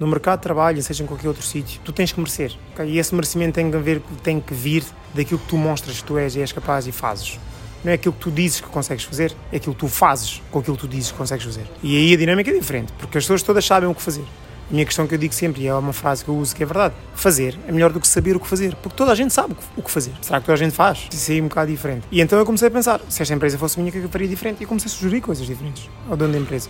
S2: No mercado de trabalho, seja em qualquer outro sítio, tu tens que merecer. Okay? E esse merecimento tem que, ver, tem que vir daquilo que tu mostras que tu és e és capaz e fazes não é aquilo que tu dizes que consegues fazer, é aquilo que tu fazes com aquilo que tu dizes que consegues fazer. E aí a dinâmica é diferente, porque as pessoas todas sabem o que fazer. A minha questão que eu digo sempre, e é uma frase que eu uso que é verdade, fazer é melhor do que saber o que fazer, porque toda a gente sabe o que fazer. Será que toda a gente faz? Isso aí é um bocado diferente. E então eu comecei a pensar, se esta empresa fosse minha, o que eu faria diferente? E comecei a sugerir coisas diferentes ao dono da empresa.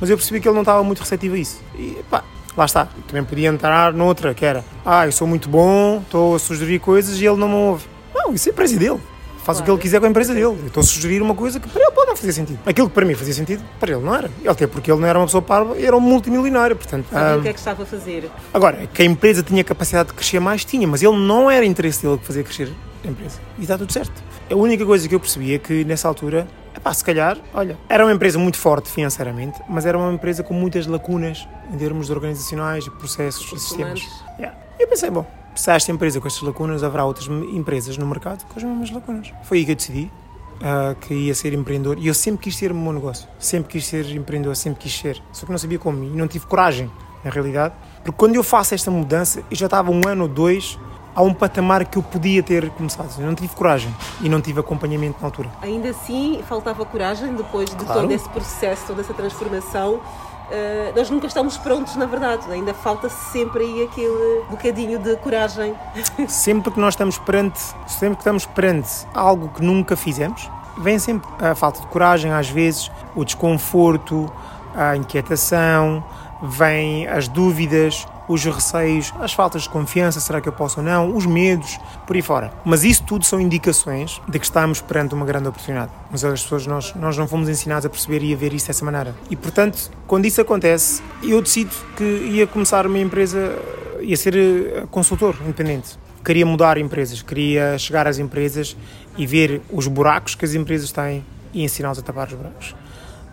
S2: Mas eu percebi que ele não estava muito receptivo a isso. E pá, lá está. Também podia entrar noutra, que era, ah, eu sou muito bom, estou a sugerir coisas e ele não me ouve. Não, isso é a empresa dele faz claro. o que ele quiser com a empresa dele. Eu estou a sugerir uma coisa que para ele pode não fazer sentido. Aquilo que para mim fazia sentido, para ele não era. Até porque ele não era uma pessoa parva, era um multimilionário. Portanto,
S1: Sabia ah, o que é que estava a fazer.
S2: Agora, que a empresa tinha capacidade de crescer mais, tinha, mas ele não era interesse dele fazer crescer a empresa. E está tudo certo. A única coisa que eu percebi é que nessa altura, epá, se calhar, olha, era uma empresa muito forte financeiramente, mas era uma empresa com muitas lacunas em termos organizacionais, processos e sistemas. Yeah. E eu pensei, bom, se há esta empresa com estas lacunas, haverá outras empresas no mercado com as mesmas lacunas. Foi aí que eu decidi uh, que ia ser empreendedor e eu sempre quis ter o meu negócio, sempre quis ser empreendedor, sempre quis ser, só que não sabia como e não tive coragem, na realidade, porque quando eu faço esta mudança, eu já estava um ano ou dois a um patamar que eu podia ter começado. Eu não tive coragem e não tive acompanhamento na altura.
S1: Ainda assim, faltava coragem depois de claro. todo esse processo, toda essa transformação Uh, nós nunca estamos prontos, na verdade, ainda falta sempre aí aquele bocadinho de coragem. (laughs)
S2: Sempre que nós estamos perante, sempre que estamos perante algo que nunca fizemos, vem sempre a falta de coragem, às vezes, o desconforto, a inquietação, vêm as dúvidas, os receios, as faltas de confiança, será que eu posso ou não, os medos, por aí fora. Mas isso tudo são indicações de que estamos perante uma grande oportunidade. Mas as pessoas, nós, nós não fomos ensinados a perceber e a ver isso dessa maneira. E portanto, quando isso acontece, eu decido que ia começar uma empresa, ia ser eh, consultor independente. Queria mudar empresas, queria chegar às empresas e ver os buracos que as empresas têm e ensiná-los a tapar os buracos.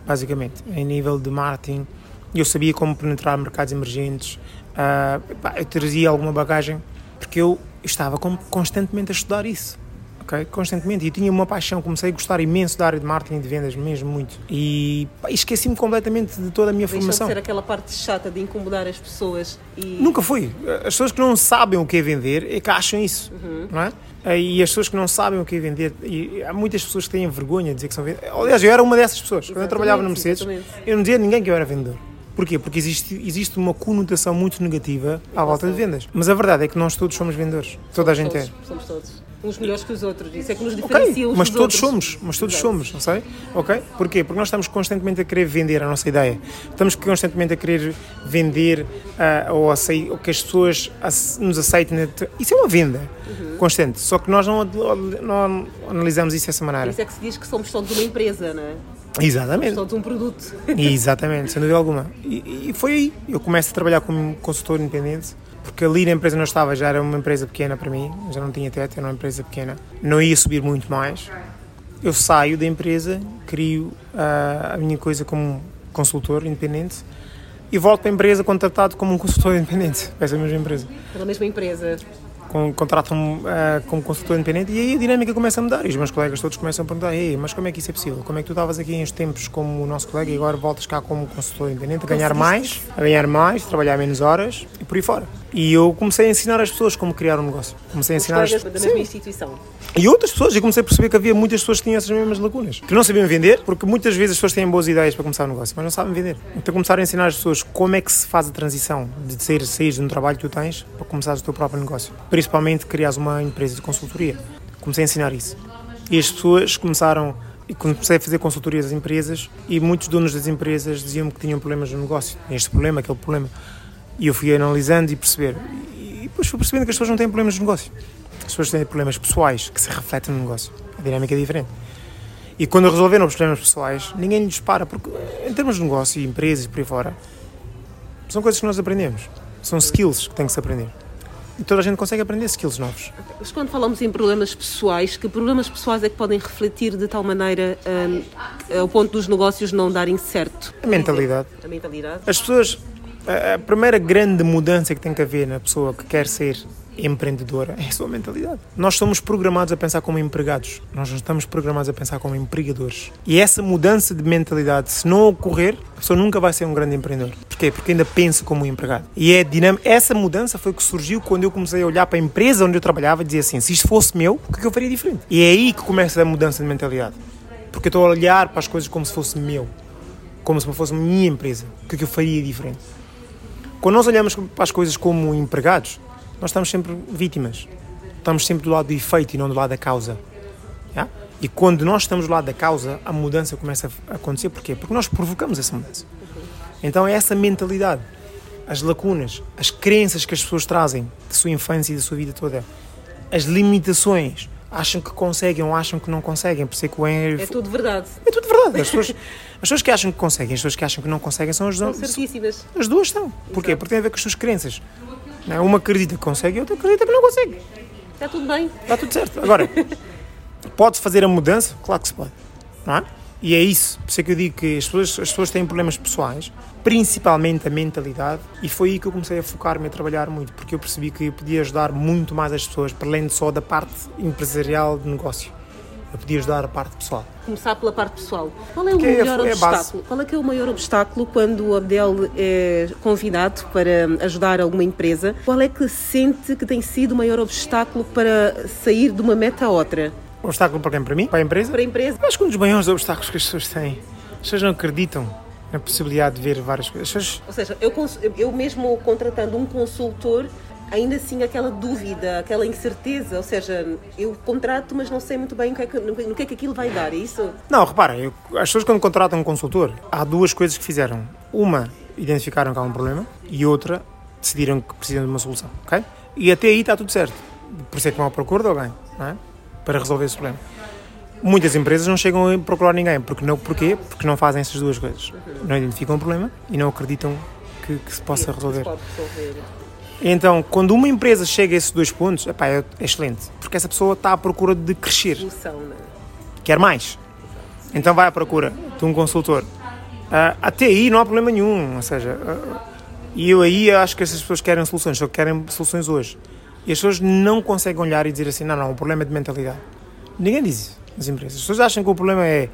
S2: Basicamente, em nível de marketing, eu sabia como penetrar mercados emergentes, uh, eu trazia alguma bagagem porque eu estava constantemente a estudar isso. ok? Constantemente. E eu tinha uma paixão, comecei a gostar imenso da área de marketing e de vendas, mesmo muito. E esqueci-me completamente de toda a minha
S1: Deixa de
S2: formação.
S1: ser aquela parte chata de incomodar as pessoas e
S2: Nunca fui. As pessoas que não sabem o que é vender é que acham isso, não é? E as pessoas que não sabem o que é vender, e há muitas pessoas que têm vergonha de dizer que são vendedores. Aliás, eu era uma dessas pessoas. Quando eu trabalhava na Mercedes,
S1: exatamente.
S2: eu não dizia a ninguém que eu era vendedor. Porquê? Porque existe, existe uma conotação muito negativa à volta de vendas. Mas a verdade é que nós todos somos vendedores. Toda a gente é.
S1: todos, Somos todos. Uns melhores que os outros. Isso é que nos diferencia uns
S2: mas
S1: dos
S2: todos
S1: outros.
S2: somos, mas todos
S1: Exato.
S2: somos, não sei? Ok? Porquê? Porque nós estamos constantemente a querer vender a nossa ideia. Estamos constantemente a querer vender ah, ou, acei- ou que as pessoas ace- nos aceitem. Isso é uma venda
S1: Uhum.
S2: constante. Só que nós não, não analisamos isso dessa maneira.
S1: isso é que se diz que somos todos uma empresa, não é?
S2: Exatamente.
S1: Todos um produto.
S2: Exatamente, sem dúvida alguma. E, e foi aí. Eu começo a trabalhar como consultor independente, porque ali na empresa não estava, já era uma empresa pequena para mim, já não tinha teto, era uma empresa pequena. Não ia subir muito mais. Eu saio da empresa, crio ah, a minha coisa como consultor independente e volto para a empresa contratado como um consultor (laughs) independente, para essa mesma empresa.
S1: Pela mesma empresa.
S2: Com, contratam-me ah, como consultor independente e aí a dinâmica começa a mudar e os meus colegas todos começam a perguntar Ei, mas como é que isso é possível? Como é que tu estavas aqui em uns tempos como o nosso colega e agora voltas cá como consultor independente a ganhar mais, a ganhar mais, trabalhar menos horas e por aí fora. E eu comecei a ensinar as pessoas como criar um negócio. Comecei a ensinar as
S1: da
S2: Sim.
S1: mesma instituição.
S2: E outras pessoas, e comecei a perceber que havia muitas pessoas que tinham essas mesmas lacunas. Que não sabiam vender, porque muitas vezes as pessoas têm boas ideias para começar um negócio, mas não sabem vender. Então começaram a ensinar as pessoas como é que se faz a transição de sair, sair de um trabalho que tu tens para começares o teu próprio negócio. Principalmente criares uma empresa de consultoria. Comecei a ensinar isso. E as pessoas começaram, e comecei a fazer consultorias às empresas, e muitos donos das empresas diziam que tinham problemas no negócio. Este problema, aquele problema. E eu fui analisando e perceber. E depois fui percebendo que as pessoas não têm problemas de negócio. As pessoas têm problemas pessoais que se refletem no negócio. A dinâmica é diferente. E quando resolveram os problemas pessoais, ninguém lhes para, porque em termos de negócio e empresas e por aí fora, são coisas que nós aprendemos. São skills que tem que se aprender. E toda a gente consegue aprender skills novos.
S1: Mas quando falamos em problemas pessoais, que problemas pessoais é que podem refletir de tal maneira hum, ao ponto dos negócios não darem certo?
S2: A mentalidade.
S1: A mentalidade.
S2: As pessoas, a primeira grande mudança que tem que haver na pessoa que quer ser empreendedora é a sua mentalidade. Nós somos programados a pensar como empregados, nós não estamos programados a pensar como empregadores. E essa mudança de mentalidade, se não ocorrer, a pessoa nunca vai ser um grande empreendedor. Porquê? Porque ainda pensa como um empregado. E é dinâmica. Essa mudança foi que surgiu quando eu comecei a olhar para a empresa onde eu trabalhava e dizer assim: se isto fosse meu, o que é que eu faria diferente? E é aí que começa a mudança de mentalidade. Porque eu estou a olhar para as coisas como se fosse meu, como se fosse minha empresa. O que é que eu faria diferente? Quando nós olhamos para as coisas como empregados, nós estamos sempre vítimas. Estamos sempre do lado do efeito e não do lado da causa. Já? E quando nós estamos do lado da causa, a mudança começa a acontecer. Porquê? Porque nós provocamos essa mudança. Então é essa mentalidade, as lacunas, as crenças que as pessoas trazem da sua infância e da sua vida toda, as limitações, acham que conseguem ou acham que não conseguem. Por isso é que o Henry...
S1: É tudo verdade.
S2: É tudo verdade. As pessoas, as pessoas que acham que conseguem, as pessoas que acham que não conseguem são as,
S1: São certíssimas.
S2: as duas estão. Porquê? Porque tem a ver com as suas crenças. Não é? Uma acredita que consegue e outra acredita que não consegue.
S1: Está tudo bem.
S2: Está tudo certo. Agora, pode-se fazer a mudança? Claro que se pode. Não é? E é isso. Por isso é que eu digo que as pessoas, as pessoas têm problemas pessoais, principalmente a mentalidade, e foi aí que eu comecei a focar-me a trabalhar muito, porque eu percebi que eu podia ajudar muito mais as pessoas, para além de só da parte empresarial de negócio. Eu podia ajudar a parte pessoal.
S1: Começar pela parte pessoal. Qual é o
S2: Que é
S1: maior
S2: é
S1: obstáculo? Qual é que é o maior obstáculo quando o Abdel é convidado para ajudar alguma empresa? Qual é que sente que tem sido o maior obstáculo para sair de uma meta a outra?
S2: Obstáculo para quem? Para mim? Para a empresa?
S1: Para a empresa?
S2: Acho que um dos maiores obstáculos que as pessoas têm, as pessoas não acreditam na possibilidade de ver várias coisas. As pessoas
S1: Ou seja, eu, eu mesmo contratando um consultor, ainda assim aquela dúvida, aquela incerteza, ou seja, eu contrato, mas não sei muito bem o que é que, no que- no é que aquilo vai dar, é isso?
S2: Não, repara, eu- as pessoas quando contratam um consultor, há duas coisas que fizeram. Uma, identificaram que há um problema e outra, decidiram que precisam de uma solução, ok? E até aí está tudo certo. Por isso é que vão à procura de alguém, não é? Para resolver esse problema. Muitas empresas não chegam a procurar ninguém. Porque não, porquê? Porque não fazem essas duas coisas. Não identificam o problema e não acreditam que, que se possa resolver. Então, quando uma empresa chega a esses dois pontos, epá, é é excelente. Porque essa pessoa está à procura de crescer
S1: Solução, não é?
S2: quer mais. Então vai à procura de um consultor. Ah, até aí não há problema nenhum, ou seja, ah, e eu aí acho que essas pessoas querem soluções, só querem soluções hoje. E as pessoas não conseguem olhar e dizer assim, não, não, o problema é de mentalidade. Ninguém diz isso nas empresas. As pessoas acham que o problema é,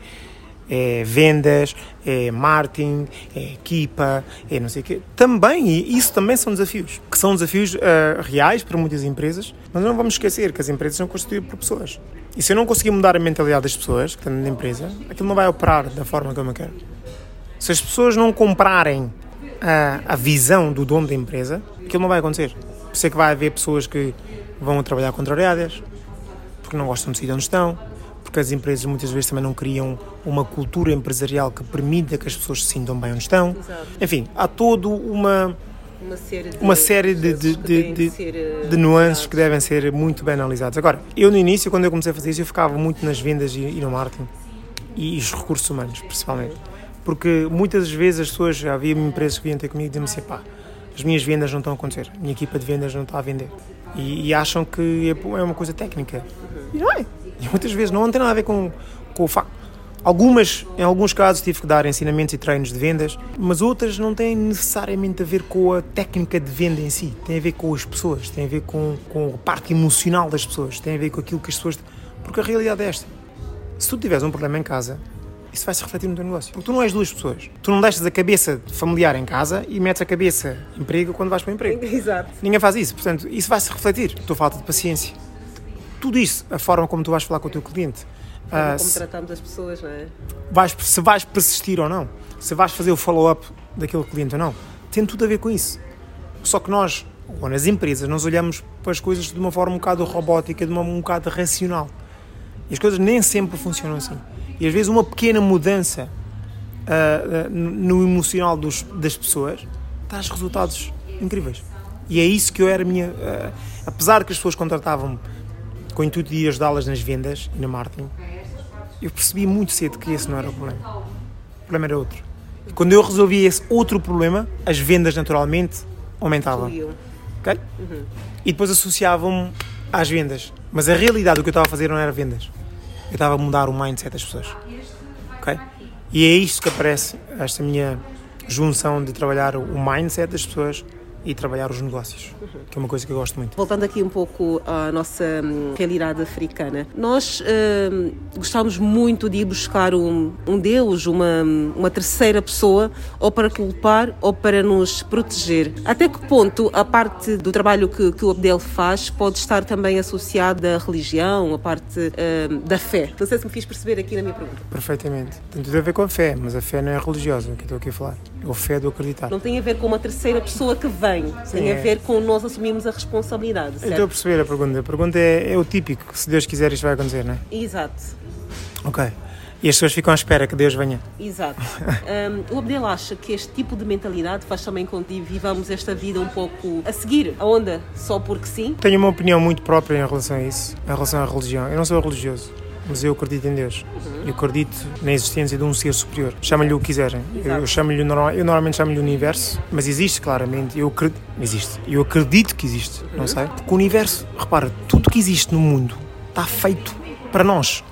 S2: é vendas, é marketing, é equipa, é não sei o quê. Também, e isso também são desafios, que são desafios uh, reais para muitas empresas, mas não vamos esquecer que as empresas são constituídas por pessoas. E se eu não conseguir mudar a mentalidade das pessoas que estão na empresa, aquilo não vai operar da forma como eu quero. Se as pessoas não comprarem a, a visão do dono da empresa, aquilo não vai acontecer. Por isso é que vai haver pessoas que vão trabalhar contrariadas, porque não gostam de sair onde estão, porque as empresas muitas vezes também não criam uma cultura empresarial que permita que as pessoas se sintam bem onde estão.
S1: Exato.
S2: Enfim, há toda uma,
S1: Uma série de,
S2: uma série de, de,
S1: processos que
S2: de,
S1: têm
S2: de,
S1: ser, eh,
S2: de nuances que devem ser muito bem analisadas. Agora, eu no início, quando eu comecei a fazer isso, eu ficava muito nas vendas e, e no marketing e os recursos humanos, principalmente. Porque muitas vezes as pessoas, havia empresas que vinham ter comigo e diziam assim, pá, as minhas vendas não estão a acontecer, a minha equipa de vendas não está a vender. E, e acham que é é uma coisa técnica. E não é. E muitas vezes não tem nada a ver com, com o facto. Algumas, em alguns casos, tive que dar ensinamentos e treinos de vendas, mas outras não têm necessariamente a ver com a técnica de venda em si. Tem a ver com as pessoas, tem a ver com, com a parte emocional das pessoas, tem a ver com aquilo que as pessoas. Porque a realidade é esta: se tu tiveres um problema em casa, isso vai se refletir no teu negócio. Porque tu não és duas pessoas. Tu não deixas a cabeça familiar em casa e metes a cabeça emprego quando vais para o emprego. (laughs)
S1: Exato.
S2: Ninguém faz isso. Portanto, isso vai se refletir. A tua falta de paciência. Tudo isso, a forma como tu vais falar com o teu cliente. ah,
S1: Como
S2: se-
S1: tratamos as pessoas, não é?
S2: vais, se vais persistir ou não, se vais fazer o follow-up daquele cliente ou não, tem tudo a ver com isso. Só que nós, ou nas empresas, nós olhamos para as coisas de uma forma um bocado robótica, de uma um bocado racional. E as coisas nem sempre funcionam assim. E às vezes uma pequena mudança ah, ah, no emocional dos- das pessoas traz resultados incríveis. E é isso que eu era a minha. ah, apesar que as pessoas contratavam-me com o intuito de ajudá-las nas vendas e no marketing, eu percebi muito cedo que esse não era o problema. O problema era outro. E quando eu resolvi esse outro problema, as vendas naturalmente aumentavam.
S1: Fluiu.
S2: ok? E depois associavam-me às vendas. Mas a realidade do que eu estava a fazer não era vendas. Eu estava a mudar o mindset das pessoas. ok? E é isto que aparece, esta minha junção de trabalhar o mindset das pessoas e trabalhar os negócios, que é uma coisa que eu gosto muito.
S1: Voltando aqui um pouco à nossa hum, realidade africana, nós hum, gostamos muito de ir buscar um, um Deus, uma, uma terceira pessoa, ou para culpar ou para nos proteger. Até que ponto a parte do trabalho que, que o Abdel faz pode estar também associada à religião, a parte hum, da fé? Não sei se me fiz perceber aqui na minha pergunta.
S2: Perfeitamente. Tem tudo a ver com a fé, mas a fé não é religiosa, o que eu estou aqui a falar. É a fé do acreditar.
S1: Não tem a ver com uma terceira pessoa que vem, tem a
S2: é.
S1: ver com nós assumirmos a responsabilidade,
S2: Eu estou a
S1: certo?
S2: perceber a pergunta. A pergunta é, é o típico, se Deus quiser isto vai acontecer, não é?
S1: Exato.
S2: Ok. E as pessoas ficam à espera que Deus venha.
S1: Exato. (laughs) Um, o Abdel acha que este tipo de mentalidade faz também com que vivamos esta vida um pouco a seguir a onda só porque sim?
S2: Tenho uma opinião muito própria em relação a isso, em relação à religião. Eu não sou religioso, mas eu acredito em Deus. Eu acredito na existência de um ser superior. Chamem-lhe o que quiserem. Eu, eu, chamo-lhe, eu normalmente chamo-lhe universo, mas existe claramente. Eu acredito, existe. Eu acredito que existe, não sei. Porque o universo, repara, tudo que existe no mundo está feito para nós.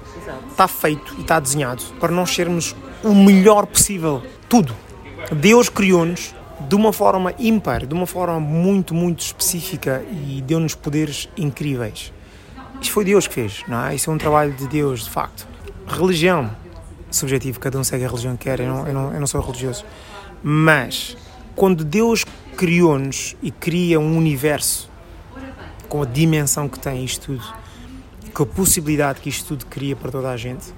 S2: Está feito e está desenhado para nós sermos o melhor possível. Tudo. Deus criou-nos de uma forma ímpar, de uma forma muito, muito específica e deu-nos poderes incríveis. Isto foi Deus que fez, não é? Isso é um trabalho de Deus, de facto. Religião, subjetivo, cada um segue a religião que quer, eu não, eu não, eu não sou religioso. Mas, quando Deus criou-nos e cria um universo com a dimensão que tem isto tudo, com a possibilidade que isto tudo cria para toda a gente.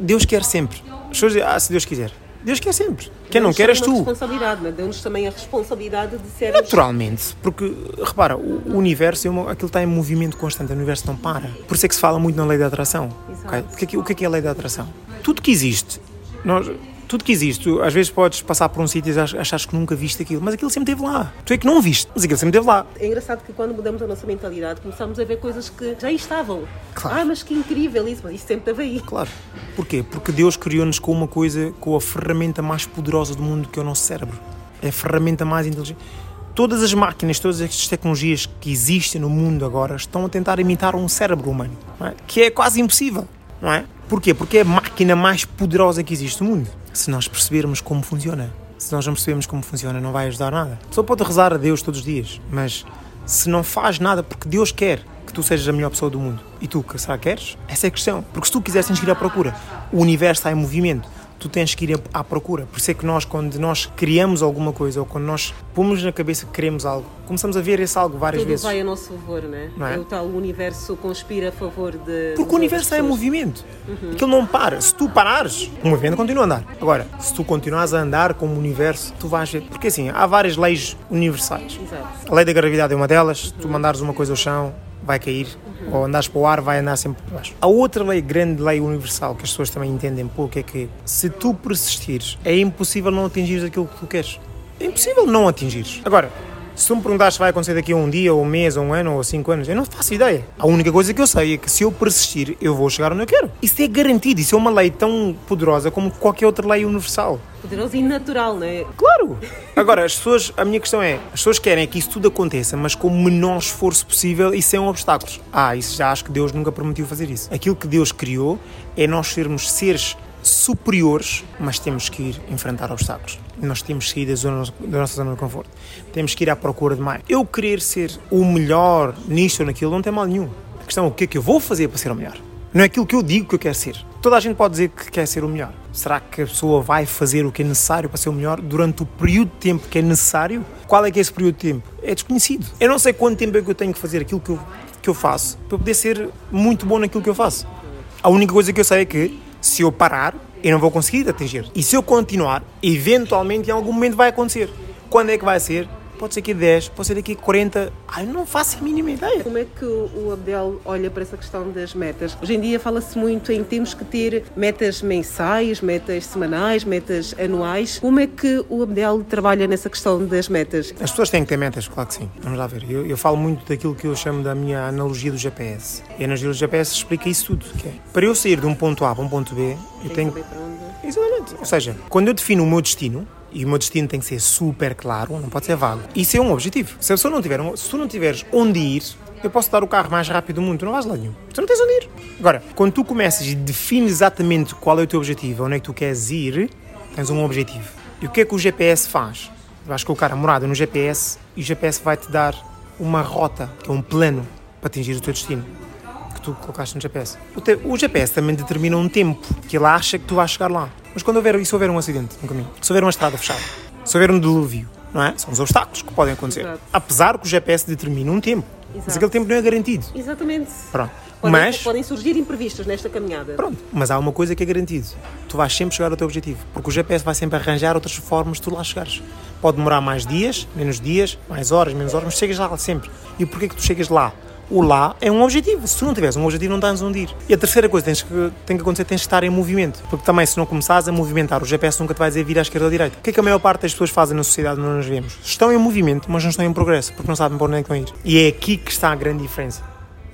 S2: Deus quer sempre. As pessoas dizem, ah, se Deus quiser. Deus quer sempre. Quem não quer és tu.
S1: responsabilidade, mas deu-nos também a responsabilidade de sermos...
S2: Naturalmente, porque repara, o o universo é aquilo está em movimento constante, o universo não para. Por isso é que se fala muito na lei da atração.
S1: Exato.
S2: ok? Porque aqui- o que é que é a lei da atração? Tudo que existe, nós, tudo que existe, tu, às vezes podes passar por um sítio e ach- achares que nunca viste aquilo, mas aquilo sempre esteve lá. Tu é que não viste, mas aquilo sempre esteve lá.
S1: É engraçado que quando mudamos a nossa mentalidade começamos a ver coisas que já estavam.
S2: Claro.
S1: Ah, mas que incrível isso, mas isso sempre esteve aí.
S2: Claro. Porquê? Porque Deus criou-nos com uma coisa, com a ferramenta mais poderosa do mundo, que é o nosso cérebro. É a ferramenta mais inteligente. Todas as máquinas, todas estas tecnologias que existem no mundo agora estão a tentar imitar um cérebro humano, é? que é quase impossível, não é? Porquê? Porque é a máquina mais poderosa que existe no mundo. Se nós percebermos como funciona, se nós não percebermos como funciona, não vai ajudar nada. A pessoa pode rezar a Deus todos os dias, mas se não faz nada porque Deus quer, que tu sejas a melhor pessoa do mundo. E tu, que será que queres? Essa é a questão. Porque se tu quiseres, ir à procura. O universo está em movimento. Tu tens que ir à procura. Por isso é que nós, quando nós criamos alguma coisa ou quando nós pomos na cabeça que queremos algo, começamos a ver esse algo várias
S1: Tudo
S2: vezes.
S1: vai a nosso favor, né?
S2: Não é?
S1: O tal universo conspira a favor de.
S2: Porque o universo em movimento. Aquilo não para. Se tu parares, o movimento continua a andar. Agora, se tu continuares a andar como o universo, tu vais ver. Porque assim, há várias leis universais.
S1: Exato.
S2: A lei da gravidade é uma delas. Se tu mandares uma coisa ao chão, vai cair. Ou andares para o ar, vai andar sempre para baixo. A outra lei, grande lei universal, que as pessoas também entendem pouco, é que se tu persistires, é impossível não atingires aquilo que tu queres. É impossível não atingires. Agora, se tu me perguntares se vai acontecer daqui a um dia, ou um mês, ou um ano, ou cinco anos, eu não faço ideia. A única coisa que eu sei é que se eu persistir, eu vou chegar onde eu quero. Isso é garantido. Isso é uma lei tão poderosa como qualquer outra lei universal.
S1: Poderoso e natural, né?
S2: Claro! Agora, as pessoas, a minha questão é, as pessoas querem que isso tudo aconteça, mas com o menor esforço possível e sem obstáculos. Ah, isso já acho que Deus nunca permitiu fazer isso. Aquilo que Deus criou é nós sermos seres superiores, mas temos que ir enfrentar obstáculos. Nós temos que sair da, zona, da nossa zona de conforto. Temos que ir à procura de mais. Eu querer ser o melhor nisto ou naquilo não tem mal nenhum. A questão é o que é que eu vou fazer para ser o melhor. Não é aquilo que eu digo que eu quero ser. Toda a gente pode dizer que quer ser o melhor. Será que a pessoa vai fazer o que é necessário para ser o melhor durante o período de tempo que é necessário? Qual é que é esse período de tempo? É desconhecido. Eu não sei quanto tempo é que eu tenho que fazer aquilo que eu, que eu faço para poder ser muito bom naquilo que eu faço. A única coisa que eu sei é que se eu parar, eu não vou conseguir atingir. E se eu continuar, eventualmente em algum momento vai acontecer. Quando é que vai ser? Pode ser daqui a 10, pode ser daqui a 40. Ai, não faço a mínima ideia.
S1: Como é que o Abdel olha para essa questão das metas? Hoje em dia fala-se muito em temos que ter metas mensais, metas semanais, metas anuais. Como é que o Abdel trabalha nessa questão das metas?
S2: As pessoas têm que ter metas, claro que sim. Vamos lá ver. Eu, eu falo muito daquilo que eu chamo da minha analogia do GPS. E a analogia do GPS explica isso tudo. Que é, para eu sair de um ponto A para um ponto B, eu tenho
S1: Saber para onde?
S2: Exatamente. Ou seja, quando eu defino o meu destino, e o meu destino tem que ser super claro, não pode ser vago. Isso é um objetivo. Se a pessoa não tiver, se tu não tiveres onde ir, eu posso dar o carro mais rápido do mundo, tu não vais lá nenhum. Tu não tens onde ir. Agora, quando tu começas e defines exatamente qual é o teu objetivo, onde é que tu queres ir, tens um objetivo. E o que é que o GPS faz? Vais colocar a morada no GPS e o GPS vai-te dar uma rota, que é um plano para atingir o teu destino tu colocaste no GPS. O, te- o GPS também determina um tempo que ele acha que tu vais chegar lá. Mas quando houver, e se houver um acidente no caminho? Se houver uma estrada fechada? Se houver um dilúvio? Não é? São os obstáculos que podem acontecer.
S1: Exato.
S2: Apesar que o GPS determina um tempo. Mas
S1: Exato.
S2: aquele tempo não é garantido.
S1: Exatamente.
S2: Pronto.
S1: Podem,
S2: Mas,
S1: podem surgir imprevistos nesta caminhada.
S2: pronto. Mas há uma coisa que é garantido. Tu vais sempre chegar ao teu objetivo. Porque o GPS vai sempre arranjar outras formas de tu lá chegares. Pode demorar mais dias, menos dias, mais horas, menos horas, mas chegas lá sempre. E porquê que tu chegas lá? O lá é um objetivo. Se tu não tiveres um objetivo, não tens onde ir. E a terceira coisa que tens que, tem que acontecer, tens que estar em movimento. Porque também, se não começares a movimentar, o GPS nunca te vai dizer vir à esquerda ou à direita. O que é que a maior parte das pessoas fazem na sociedade onde nós vivemos? Estão em movimento, mas não estão em progresso, porque não sabem para onde é que vão ir. E é aqui que está a grande diferença.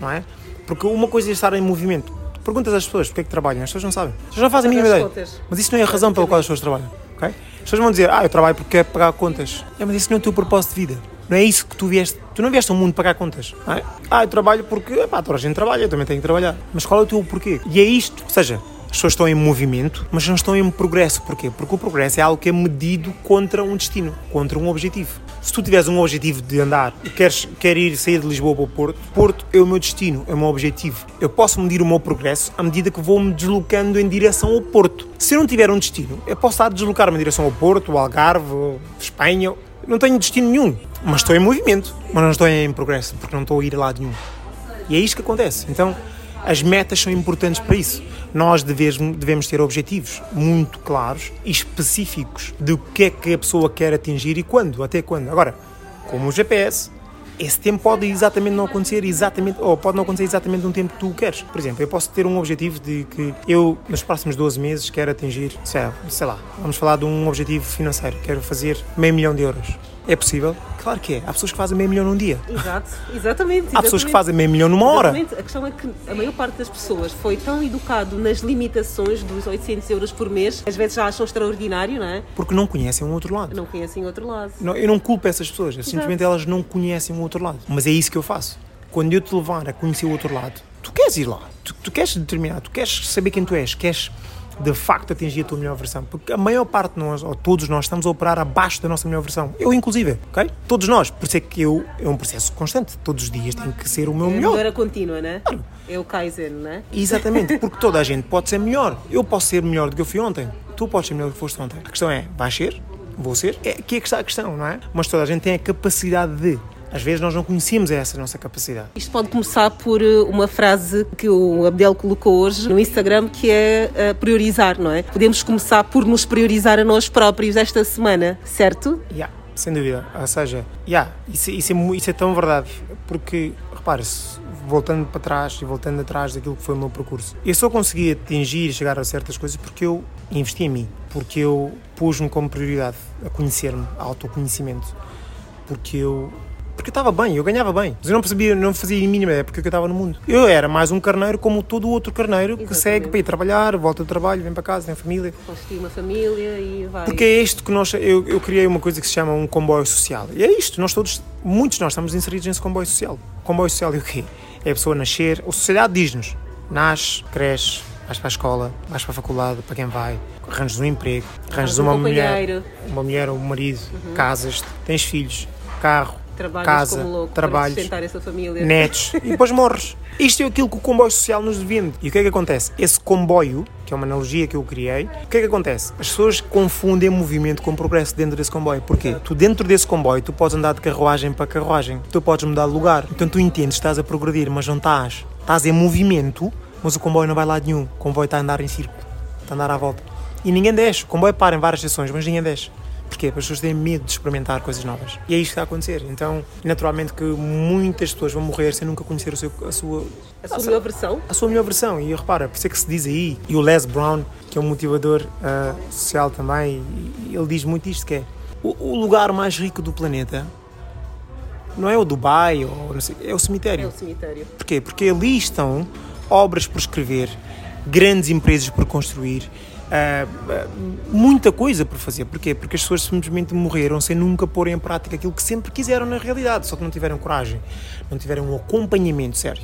S2: Não é? Porque uma coisa é estar em movimento. Perguntas às pessoas porque é que trabalham, as pessoas não sabem. As pessoas não fazem a mínima ideia.
S1: contas.
S2: Mas isso não é a razão pela qual as pessoas trabalham. ok? As pessoas vão dizer, ah, eu trabalho porque quero pagar contas. É, mas isso não é o teu propósito de vida. Não é isso que tu vieste. Tu não vieste ao mundo pagar contas. Não é? Ah, eu trabalho porque, pá, toda a gente trabalha, eu também tenho que trabalhar. Mas qual é o teu porquê? E é isto. Ou seja, as pessoas estão em movimento, mas não estão em progresso. Porquê? Porque o progresso é algo que é medido contra um destino, contra um objetivo. Se tu tiveres um objetivo de andar e queres quer ir sair de Lisboa para o Porto, Porto é o meu destino, é o meu objetivo. Eu posso medir o meu progresso à medida que vou me deslocando em direção ao Porto. Se eu não tiver um destino, eu posso estar a deslocar-me em direção ao Porto, ao Algarve, Espanha. Não tenho destino nenhum, mas estou em movimento, mas não estou em progresso, porque não estou a ir a lado nenhum. E é isto que acontece. Então, as metas são importantes para isso. Nós devemos, devemos ter objetivos muito claros e específicos do que é que a pessoa quer atingir e quando, até quando. Agora, como o GPS, esse tempo pode exatamente não acontecer exatamente, ou pode não acontecer exatamente no tempo que tu queres. Por exemplo, eu posso ter um objetivo de que eu, nos próximos 12 meses, quero atingir, sei lá, sei lá vamos falar de um objetivo financeiro, quero fazer meio milhão de euros. É possível? Claro que é. Há pessoas que fazem meio milhão num dia.
S1: Exato, exatamente.
S2: Há pessoas que
S1: exatamente.
S2: fazem meio milhão numa hora.
S1: Exatamente. A questão é que a maior parte das pessoas foi tão educado nas limitações dos 800 euros por mês, às vezes já acham extraordinário, não é?
S2: Porque não conhecem um outro lado.
S1: Não conhecem outro lado.
S2: Não, eu não culpo essas pessoas, simplesmente elas não conhecem o outro lado. Mas é isso que eu faço. Quando eu te levar a conhecer o outro lado, tu queres ir lá, tu, tu queres determinar, tu queres saber quem tu és, queres de facto atingir a tua melhor versão. Porque a maior parte de nós, ou todos nós, estamos a operar abaixo da nossa melhor versão. Eu, inclusive, ok? Todos nós. Por isso é que eu, é um processo constante. Todos os dias tem que ser o meu
S1: É
S2: melhor.
S1: melhora contínua, né? É o Kaizen, né?
S2: Exatamente, porque toda a (laughs) gente pode ser melhor. Eu posso ser melhor do que eu fui ontem. Tu podes ser melhor do que foste ontem. A questão é, vais ser? Vou ser? É aqui é que está a questão, não é? Mas toda a gente tem a capacidade de. Às vezes nós não conhecemos essa nossa capacidade.
S1: Isto pode começar por uh, uma frase que o Abdel colocou hoje no Instagram, que é uh, priorizar, não é? Podemos começar por nos priorizar a nós próprios esta semana, certo?
S2: Yeah, sem dúvida. Ou seja, yeah, isso, isso, é, isso é tão verdade. Porque, repare-se, voltando para trás e voltando atrás daquilo que foi o meu percurso, eu só consegui atingir e chegar a certas coisas porque eu investi em mim. Porque eu pus-me como prioridade a conhecer-me, a autoconhecimento. Porque eu. Porque eu estava bem, eu ganhava bem. Mas eu não percebia, não fazia a mínima ideia porque eu estava no mundo. Eu era mais um carneiro como todo o outro carneiro que
S1: Exatamente.
S2: segue para ir trabalhar, volta do trabalho, vem para casa, tem família.
S1: Construir uma família e vai.
S2: Porque é isto que nós. Eu, eu criei uma coisa que se chama um comboio social. E é isto, nós todos, muitos de nós estamos inseridos nesse comboio social. Comboio social é o quê? É a pessoa nascer, a sociedade diz-nos: nasce, cresce, vais para a escola, vais para a faculdade, para quem vai, arranjas um emprego, arranjas
S1: um
S2: uma mulher.
S1: Uhum.
S2: uma mulher ou um marido, casas, tens filhos, carro,
S1: Trabalhas
S2: casa,
S1: como louco
S2: trabalhos,
S1: sustentar essa família.
S2: netos (laughs) e depois morres. Isto é aquilo que o comboio social nos vende. E o que é que acontece? Esse comboio, que é uma analogia que eu criei, o que é que acontece? As pessoas confundem movimento com progresso dentro desse comboio. Porquê? Tu dentro desse comboio, tu podes andar de carruagem para carruagem. Tu podes mudar de lugar. Então tu entendes, estás a progredir, mas não estás. Estás em movimento, mas o comboio não vai lá nenhum. O comboio está a andar em círculo. Está a andar à volta. E ninguém desce. O comboio para em várias estações, mas ninguém desce. Porquê? Porque as pessoas têm medo de experimentar coisas novas. E é isto que está a acontecer. Então, naturalmente que muitas pessoas vão morrer sem nunca conhecer seu, a sua
S1: A sua melhor versão?
S2: a sua melhor versão. E repara, por isso é que se diz aí, e o Les Brown, que é um motivador ah, social também, ele diz muito isto, que é o, o lugar mais rico do planeta não é o Dubai, ou sei, é o
S1: É
S2: cemitério.
S1: o cemitério.
S2: Porquê? Porque ali estão obras por escrever, grandes empresas por construir, ah, muita coisa por fazer. Porquê? Porque as pessoas simplesmente morreram sem nunca pôr em prática aquilo que sempre quiseram na realidade, só que não tiveram coragem, não tiveram um acompanhamento sério.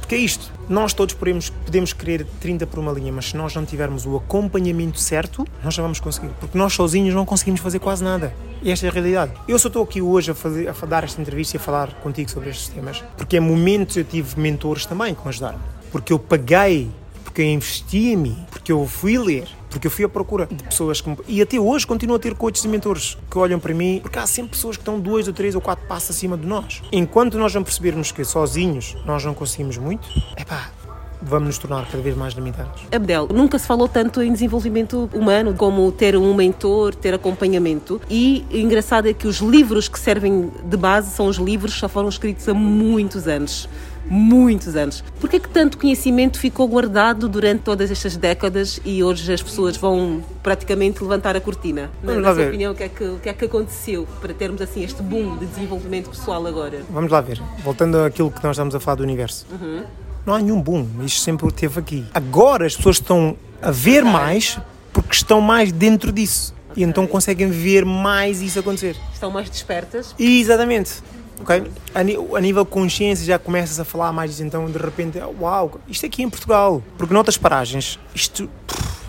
S2: Porque é isto, nós todos podemos, podemos querer 30 por uma linha, mas se nós não tivermos o acompanhamento certo, nós já vamos conseguir. Porque nós sozinhos não conseguimos fazer quase nada. E esta é a realidade. Eu só estou aqui hoje a, fazer, a dar esta entrevista e a falar contigo sobre estes temas, porque em momentos eu tive mentores também que me ajudaram. Porque eu paguei, porque investi em mim, porque eu fui ler, porque eu fui à procura de pessoas que me... E até hoje continuo a ter coaches e mentores que olham para mim, porque há sempre pessoas que estão dois ou três ou quatro passos acima de nós. Enquanto nós não percebermos que sozinhos nós não conseguimos muito, epá, vamos nos tornar cada vez mais limitados.
S1: Abdel, nunca se falou tanto em desenvolvimento humano como ter um mentor, ter acompanhamento. E o engraçado é que os livros que servem de base são os livros que já foram escritos há muitos anos. Muitos anos. Por que é que tanto conhecimento ficou guardado durante todas estas décadas e hoje as pessoas vão praticamente levantar a cortina? Na,
S2: Vamos
S1: na sua
S2: ver.
S1: opinião, o que, é que, o que é que aconteceu para termos assim este boom de desenvolvimento pessoal agora?
S2: Vamos lá ver, voltando àquilo que nós estamos a falar do universo. Não há nenhum boom, isto sempre esteve aqui. Agora as pessoas estão a ver mais porque estão mais dentro disso. E então conseguem ver mais isso acontecer.
S1: Estão mais despertas?
S2: Exatamente. Ok? A, a nível consciência já começas a falar mais então de repente, uau, isto aqui em Portugal. Porque noutras paragens, isto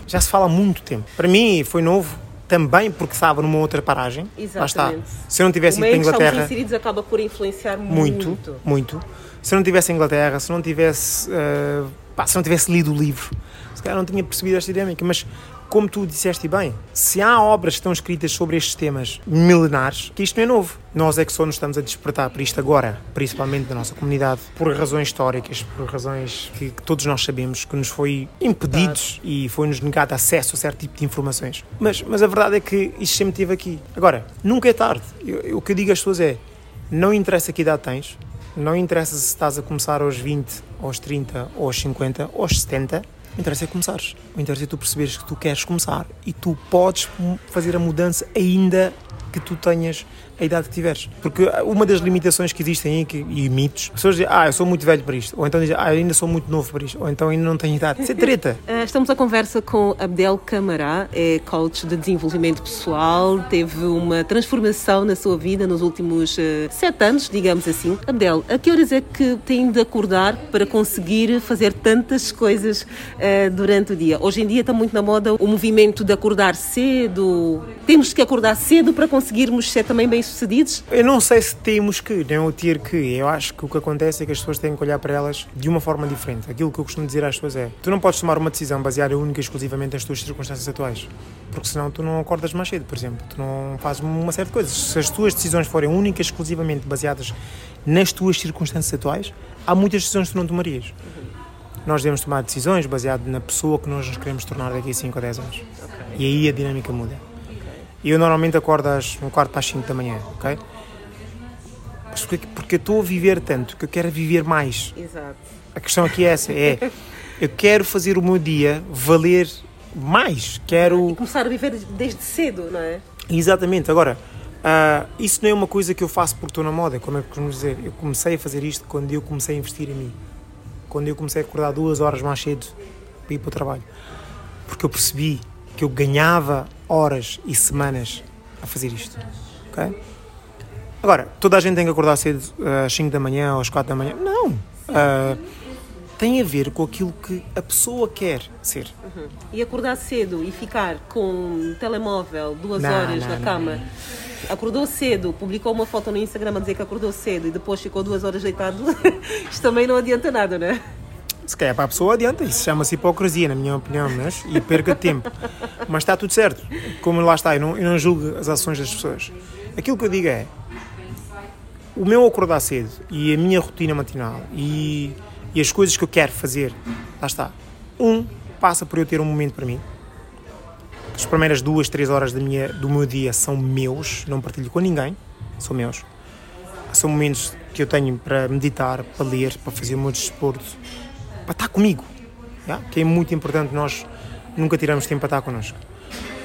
S2: já se fala há muito tempo. Para mim foi novo, também porque estava numa outra paragem. Lá está.
S1: Exatamente.
S2: Se eu não tivesse ido para a Inglaterra.
S1: inseridos acaba por influenciar
S2: Muito,
S1: muito.
S2: muito. Se eu não tivesse em Inglaterra, se não tivesse, eh, pá, se não tivesse lido o livro, se calhar não tinha percebido esta dinâmica. Mas, como tu disseste bem, se há obras que estão escritas sobre estes temas milenares, que isto não é novo. Nós é que só nos estamos a despertar para isto agora, principalmente da nossa comunidade, por razões históricas, por razões que, que todos nós sabemos que nos foi impedidos e foi-nos negado acesso a certo tipo de informações. Mas, mas a verdade é que isto sempre esteve aqui. Agora, nunca é tarde. Eu- eu- o que eu digo às pessoas é, não interessa que idade tens, não interessa se estás a começar aos 20, aos 30, aos 50, aos 70. O interessa é começares. O interessa é tu perceberes que tu queres começar e tu podes fazer a mudança ainda que tu tenhas a idade que tiveres. Porque uma das limitações que existem que, e mitos, as pessoas dizem, ah, eu sou muito velho para isto, ou então dizem, ah, ainda sou muito novo para isto, ou então ainda não tenho idade. Isso é treta.
S1: Uh, (laughs) Estamos à conversa com Abdel Camará, é coach de desenvolvimento pessoal, teve uma transformação na sua vida nos últimos uh, sete anos, digamos assim. Abdel, a que horas é que tem de acordar para conseguir fazer tantas coisas uh, durante o dia? Hoje em dia está muito na moda o movimento de acordar cedo. Temos que acordar cedo para conseguirmos ser também bem-sucedidos?
S2: Eu não sei se temos que, nem o ter que. Eu acho que o que acontece é que as pessoas têm que olhar para elas de uma forma diferente. Aquilo que eu costumo dizer às pessoas é: tu não podes tomar uma decisão baseada única e exclusivamente nas tuas circunstâncias atuais. Porque senão tu não acordas mais cedo, por exemplo. Tu não fazes uma série de coisas. Se as tuas decisões forem únicas e exclusivamente baseadas nas tuas circunstâncias atuais, há muitas decisões que tu não tomarias. Nós devemos tomar decisões baseadas na pessoa que nós nos queremos tornar daqui a 5 ou 10 anos. E aí a dinâmica muda. E eu normalmente acordo às um quarto para as 5 da manhã, ok? Porque, porque eu estou a viver tanto que eu quero viver mais.
S1: Exato.
S2: A questão aqui é essa, é eu quero fazer o meu dia valer mais. Quero.
S1: Começar a viver desde cedo, não é?
S2: Exatamente. Agora, ah, isso não é uma coisa que eu faço porque estou na moda, como é que costumo dizer. Eu comecei a fazer isto quando eu comecei a investir em mim. Quando eu comecei a acordar duas horas mais cedo para ir para o trabalho. Porque eu percebi que eu ganhava horas e semanas a fazer isto. Ok? Agora, toda a gente tem que acordar cedo ah, às 5 da manhã ou às 4 da manhã. Não! Ah, tem a ver com aquilo que a pessoa quer ser.
S1: E acordar cedo e ficar com um telemóvel duas
S2: Não,
S1: horas
S2: não,
S1: na
S2: não,
S1: cama. Acordou cedo, publicou uma foto no Instagram a dizer que acordou cedo e depois ficou duas horas deitado. (laughs) Isto também não adianta nada, não é?
S2: Se calhar para a pessoa adianta, isso chama-se hipocrisia, na minha opinião, mas, e perca de tempo. Mas está tudo certo. Como lá está, eu não, eu não julgo as ações das pessoas. Aquilo que eu digo é: o meu acordar cedo e a minha rotina matinal e, e as coisas que eu quero fazer, lá está. Um, passa por eu ter um momento para mim. As primeiras duas, três horas da minha, do meu dia são meus, não partilho com ninguém, são meus. São momentos que eu tenho para meditar, para ler, para fazer o meu desporto, para estar comigo. já? Que é muito importante nós nunca tiramos tempo para estar connosco.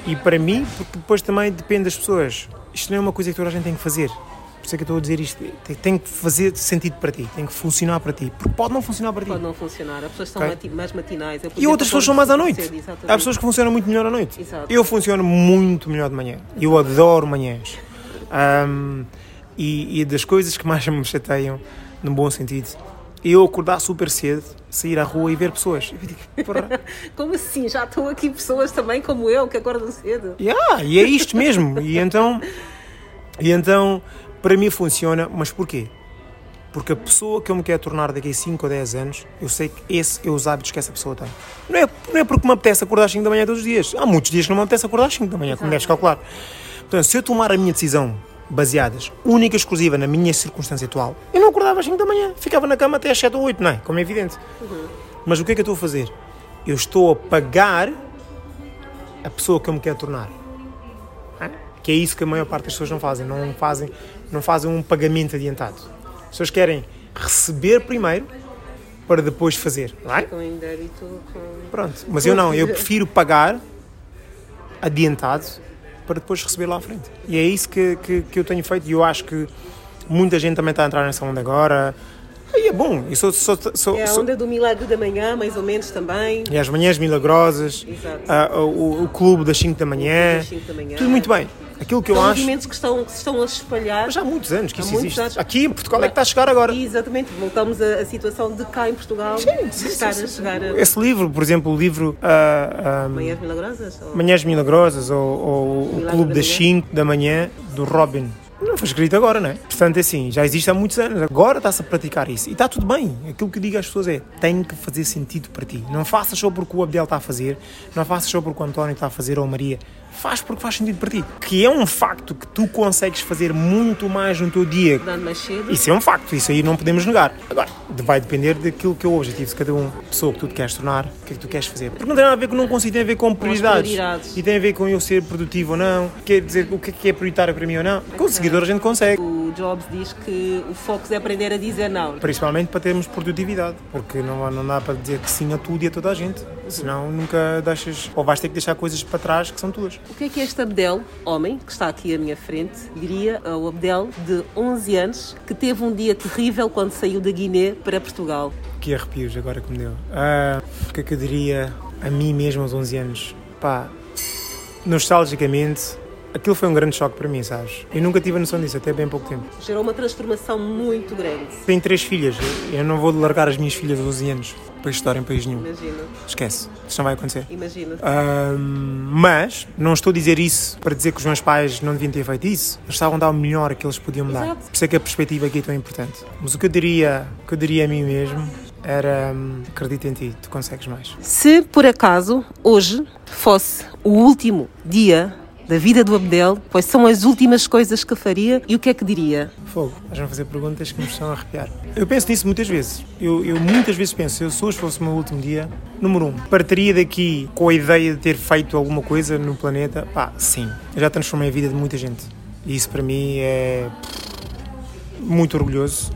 S2: E para mim, porque depois também depende das pessoas. Isto não é uma coisa que toda a gente tem que fazer. Por isso é que eu estou a dizer isto. Tem, que fazer sentido para ti, tem que funcionar para ti. Porque pode não funcionar para ti.
S1: Pode não funcionar. As pessoas são
S2: Ok.
S1: mati- mais matinais. Eu,
S2: E
S1: exemplo,
S2: outras pessoas são mais à noite.
S1: cedo.
S2: Há pessoas que funcionam muito melhor à noite.
S1: Exato.
S2: Eu funciono muito melhor de manhã. Eu adoro manhãs. Ahm, e, e das coisas que mais (laughs) me chateiam, num bom sentido, eu acordar super cedo, sair à rua e ver pessoas. (laughs)
S1: Como assim? Já estão aqui pessoas também como eu que acordam cedo.
S2: yeah, e é isto mesmo. E então, e então, para mim funciona, mas porquê? Porque a pessoa que eu me quero tornar daqui a 5 ou 10 anos, eu sei que esse é os hábitos que essa pessoa tem. Não é, não é porque me apetece acordar às 5 da manhã todos os dias. Há muitos dias que não me apetece acordar às 5 da manhã, como deves calcular. Portanto, se eu tomar a minha decisão baseadas única e exclusiva na minha circunstância atual, eu não acordava às 5 da manhã, ficava na cama até às 7 ou 8, não é? Como é evidente. Mas o que é que eu estou a fazer? Eu estou a pagar a pessoa que eu me quero tornar. Que é isso que a maior parte das pessoas não fazem. Não fazem, não fazem um pagamento adiantado. As pessoas querem receber primeiro para depois fazer. Não é? Pronto. Mas eu não. Eu (laughs) prefiro pagar adiantado para depois receber lá à frente. E é isso que, que, que eu tenho feito e eu acho que muita gente também está a entrar nessa onda agora. E é bom. Eu sou, sou, sou,
S1: É a onda do milagre da manhã, mais ou menos também.
S2: e as manhãs milagrosas,
S1: Exato.
S2: ah, o, o clube das 5 da manhã,
S1: da manhã.
S2: tudo muito bem. Aquilo que eu
S1: São
S2: acho.
S1: movimentos que estão, que se estão a espalhar.
S2: Mas já há muitos anos que
S1: Há
S2: isso existe.
S1: anos.
S2: Aqui em Portugal é que está a chegar agora.
S1: Exatamente, voltamos à, situação de cá em Portugal de estar a chegar a
S2: Esse livro, por exemplo, o livro ah,
S1: Manhãs Milagrosas? Ou...
S2: Manhãs Milagrosas ou, ou o Clube
S1: da
S2: das
S1: Manhã.
S2: 5 da manhã do Robin. Não foi escrito agora, não é? Portanto, é assim, já existe há muitos anos. Agora está-se a praticar isso. E está tudo bem. Aquilo que eu digo às pessoas é: tem que fazer sentido para ti. Não faças só porque o Abdel está a fazer, não faças só porque o António está a fazer ou a Maria. Faz porque faz sentido para ti. Que é um facto que tu consegues fazer muito mais no teu dia
S1: Dando mais cedo.
S2: isso é um facto, isso aí não podemos negar. Agora, vai depender daquilo que é o objetivo de cada um. Pessoa que tu te queres tornar, o que é que tu queres fazer. Porque não tem nada a ver com não conseguir, tem a ver com prioridades.
S1: prioridades.
S2: E tem a ver com eu ser produtivo ou não, quer dizer, o que é que é prioritário para mim ou não. Conseguir seguidor a gente consegue.
S1: O Jobs diz que o foco é aprender a dizer não.
S2: Principalmente para termos produtividade, porque não, não dá para dizer que sim a tudo e a toda a gente. Senão nunca deixas, ou vais ter que deixar coisas para trás que são tuas.
S1: O que é que este Abdel, homem, que está aqui à minha frente, diria ao Abdel de 11 anos que teve um dia terrível quando saiu da Guiné para Portugal?
S2: Que arrepios agora que me deu. Ah, o que é que eu diria a mim mesmo aos 11 anos? Pá, nostalgicamente, aquilo foi um grande choque para mim, sabes? Eu nunca tive a noção disso, até bem pouco tempo.
S1: Gerou uma transformação muito grande.
S2: Tenho três filhas, eu não vou largar as minhas filhas aos 11 anos para estudar em país nenhum.
S1: Imagina,
S2: Esquece, isso não vai acontecer.
S1: imagina.
S2: Ahm, mas não estou a dizer isso para dizer que os meus pais não deviam ter feito isso. Eles estavam a dar o melhor que eles podiam me dar.
S1: Exato.
S2: Por isso é que a perspectiva aqui é tão importante. Mas o que eu diria, o que eu diria a mim mesmo era hum, acredita em ti, tu consegues mais.
S1: Se por acaso hoje fosse o último dia da vida do Abdel, quais são as últimas coisas que faria e o que é que diria?
S2: Fogo, vais-me fazer perguntas que me estão a arrepiar. Eu penso nisso muitas vezes. Eu, eu muitas vezes penso, eu, se hoje fosse o meu último dia, número um, partiria daqui com a ideia de ter feito alguma coisa no planeta? Pá, sim. Eu já transformei a vida de muita gente. E isso para mim é muito orgulhoso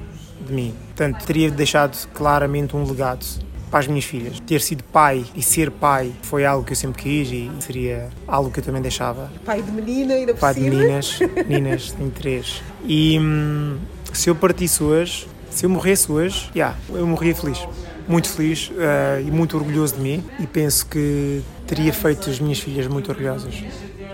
S2: de mim. Portanto, teria deixado claramente um legado para as minhas filhas. Ter sido pai e ser pai foi algo que eu sempre quis e seria algo que eu também deixava
S1: Pai de menina ainda por
S2: pai de meninas, (laughs) meninas, tenho três. E hum, se eu partisse hoje, se eu morresse hoje, yeah, eu morria feliz. Muito feliz eh, e muito orgulhoso de mim. E penso que teria feito as minhas filhas muito orgulhosas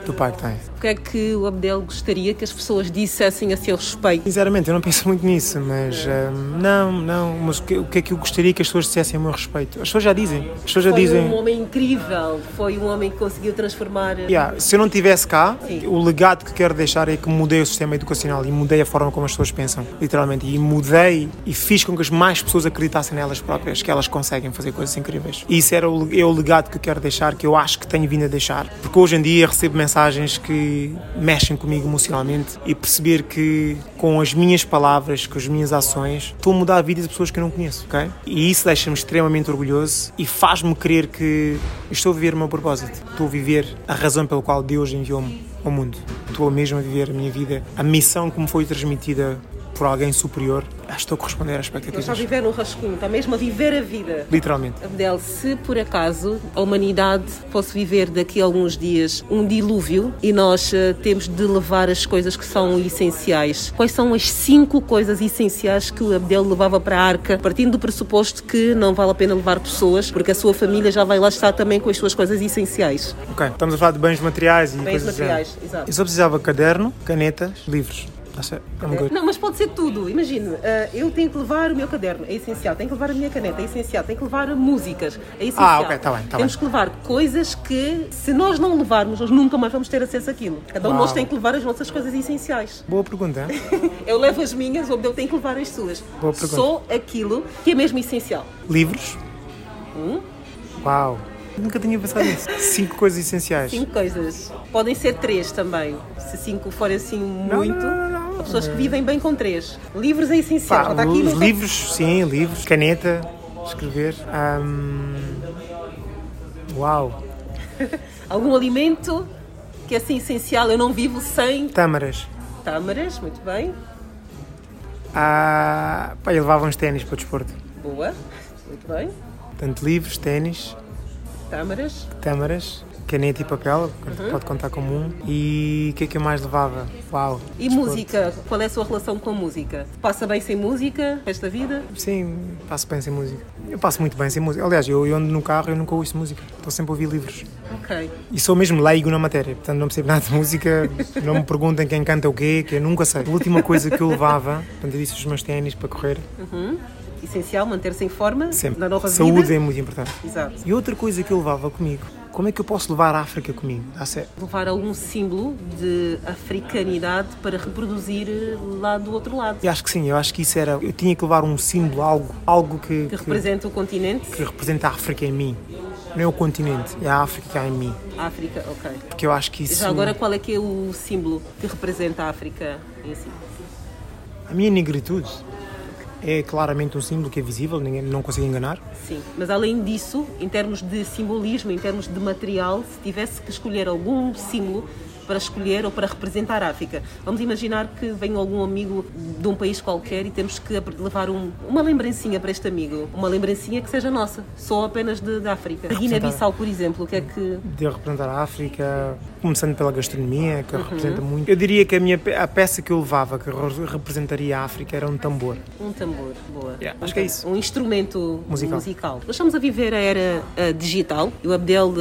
S2: do pai que têm.
S1: O que é que o Abdel gostaria que as pessoas dissessem a seu respeito?
S2: Sinceramente, eu não penso muito nisso, mas hum, não, não. Mas o que, o que é que eu gostaria que as pessoas dissessem a meu respeito? As pessoas já dizem. As pessoas já
S1: Foi
S2: dizem.
S1: um homem incrível, foi um homem que conseguiu transformar.
S2: Yeah, se eu não estivesse cá,
S1: Sim.
S2: o legado que quero deixar é que mudei o sistema educacional e mudei a forma como as pessoas pensam, literalmente. E mudei e fiz com que as mais pessoas acreditassem nelas próprias, que elas conseguem fazer coisas incríveis. E isso era o, é o legado que eu quero deixar, que eu acho que tenho vindo a deixar. Porque hoje em dia recebo mensagens que mexem comigo emocionalmente e perceber que com as minhas palavras, com as minhas ações, estou a mudar a vida de pessoas que eu não conheço, ok? E isso deixa-me extremamente orgulhoso e faz-me crer que estou a viver o meu propósito. Estou a viver a razão pela qual Deus enviou-me ao mundo. Estou mesmo a viver a minha vida, a missão que me foi transmitida por alguém superior. Estou a corresponder às
S1: Ele está a
S2: expectativas.
S1: viver no rascunho, está mesmo a viver a vida.
S2: Literalmente.
S1: Abdel, se por acaso a humanidade fosse viver daqui a alguns dias um dilúvio e nós eh, temos de levar as coisas que são essenciais, quais são as cinco coisas essenciais que o Abdel levava para a arca, partindo do pressuposto que não vale a pena levar pessoas, porque a sua família já vai lá estar também com as suas coisas essenciais.
S2: Ok, estamos a falar de bens materiais e
S1: Bens
S2: coisas
S1: materiais,
S2: género.
S1: exato.
S2: Eu só precisava caderno, canetas, livros. Está? I'm good.
S1: Não, mas pode ser tudo. Imagine, eh, eu tenho que levar o meu caderno, é essencial. Tenho que levar a minha caneta, é essencial. Tenho que levar músicas, é essencial.
S2: Ah, ok, tá bem, tá
S1: Temos
S2: bem.
S1: que levar coisas que, se nós não levarmos, nós nunca mais vamos ter acesso àquilo. Cada um de nós tem que levar as nossas coisas essenciais.
S2: Boa pergunta. (laughs)
S1: Eu levo as minhas, o Abdel tem que levar as suas.
S2: Boa pergunta.
S1: Só aquilo que é mesmo essencial.
S2: Livros.
S1: Hum?
S2: Uau. Nunca tinha pensado nisso. Cinco coisas essenciais.
S1: Cinco coisas. Podem ser três também. Se cinco forem assim muito.
S2: não, não, não.
S1: Há pessoas que vivem bem com três. Livros é essencial.
S2: Pá,
S1: Está aqui
S2: livros, sim, livros, caneta, escrever. Ahm, Uau, (laughs)
S1: Algum alimento que é assim essencial. Eu não vivo sem
S2: tâmaras.
S1: tâmaras. Muito bem.
S2: Ah, pá, eu levava uns ténis para o desporto.
S1: Boa. Muito bem.
S2: Portanto, livros, ténis,
S1: Tâmaras.
S2: tâmaras, caneta e papel, pode contar como um. E o que é que eu mais levava? Uau.
S1: E
S2: desporto.
S1: música? Qual é a sua relação com a música? Passa bem sem música? Esta vida?
S2: Sim, passo bem sem música. Eu passo muito bem sem música. Aliás, eu, eu ando no carro e nunca ouço música. Estou sempre a ouvir livros.
S1: Ok.
S2: E sou mesmo leigo na matéria, portanto não percebo (laughs) nada de música, não me perguntem quem canta o quê, que eu nunca sei. A última coisa que eu levava, portanto eu disse os meus ténis para correr,
S1: Essencial manter-se em forma.
S2: sempre.
S1: Na nova
S2: Saúde
S1: vida.
S2: é muito importante.
S1: Exato.
S2: E outra coisa que eu levava comigo, como é que eu posso levar a África comigo? Dá certo.
S1: Levar algum símbolo de africanidade para reproduzir lá do outro lado.
S2: Eu acho que sim, eu acho que isso era, eu tinha que levar um símbolo, algo, algo que,
S1: Que representa o continente.
S2: que representa a África em mim. Não é o continente, é a África que há em mim.
S1: África, ok.
S2: Porque eu acho que isso...
S1: Já agora, qual é que é o símbolo que representa a África em si?
S2: A minha negritude é claramente um símbolo que é visível, ninguém não consigo enganar.
S1: Sim, mas além disso, em termos de simbolismo, em termos de material, se tivesse que escolher algum símbolo para escolher ou para representar a África. Vamos imaginar que vem algum amigo de um país qualquer e temos que levar um, uma lembrancinha para este amigo. Uma lembrancinha que seja nossa, só apenas de, da África. Guiné-Bissau, por exemplo, o que é que.
S2: De representar a África, começando pela gastronomia, que uhum. representa muito. Eu diria que a, minha, a peça que eu levava, que representaria a África, era um tambor.
S1: Um tambor, boa.
S2: Yeah, acho que é isso.
S1: Um instrumento musical. musical. Nós estamos a viver a era uh, digital e o Abdel, uh,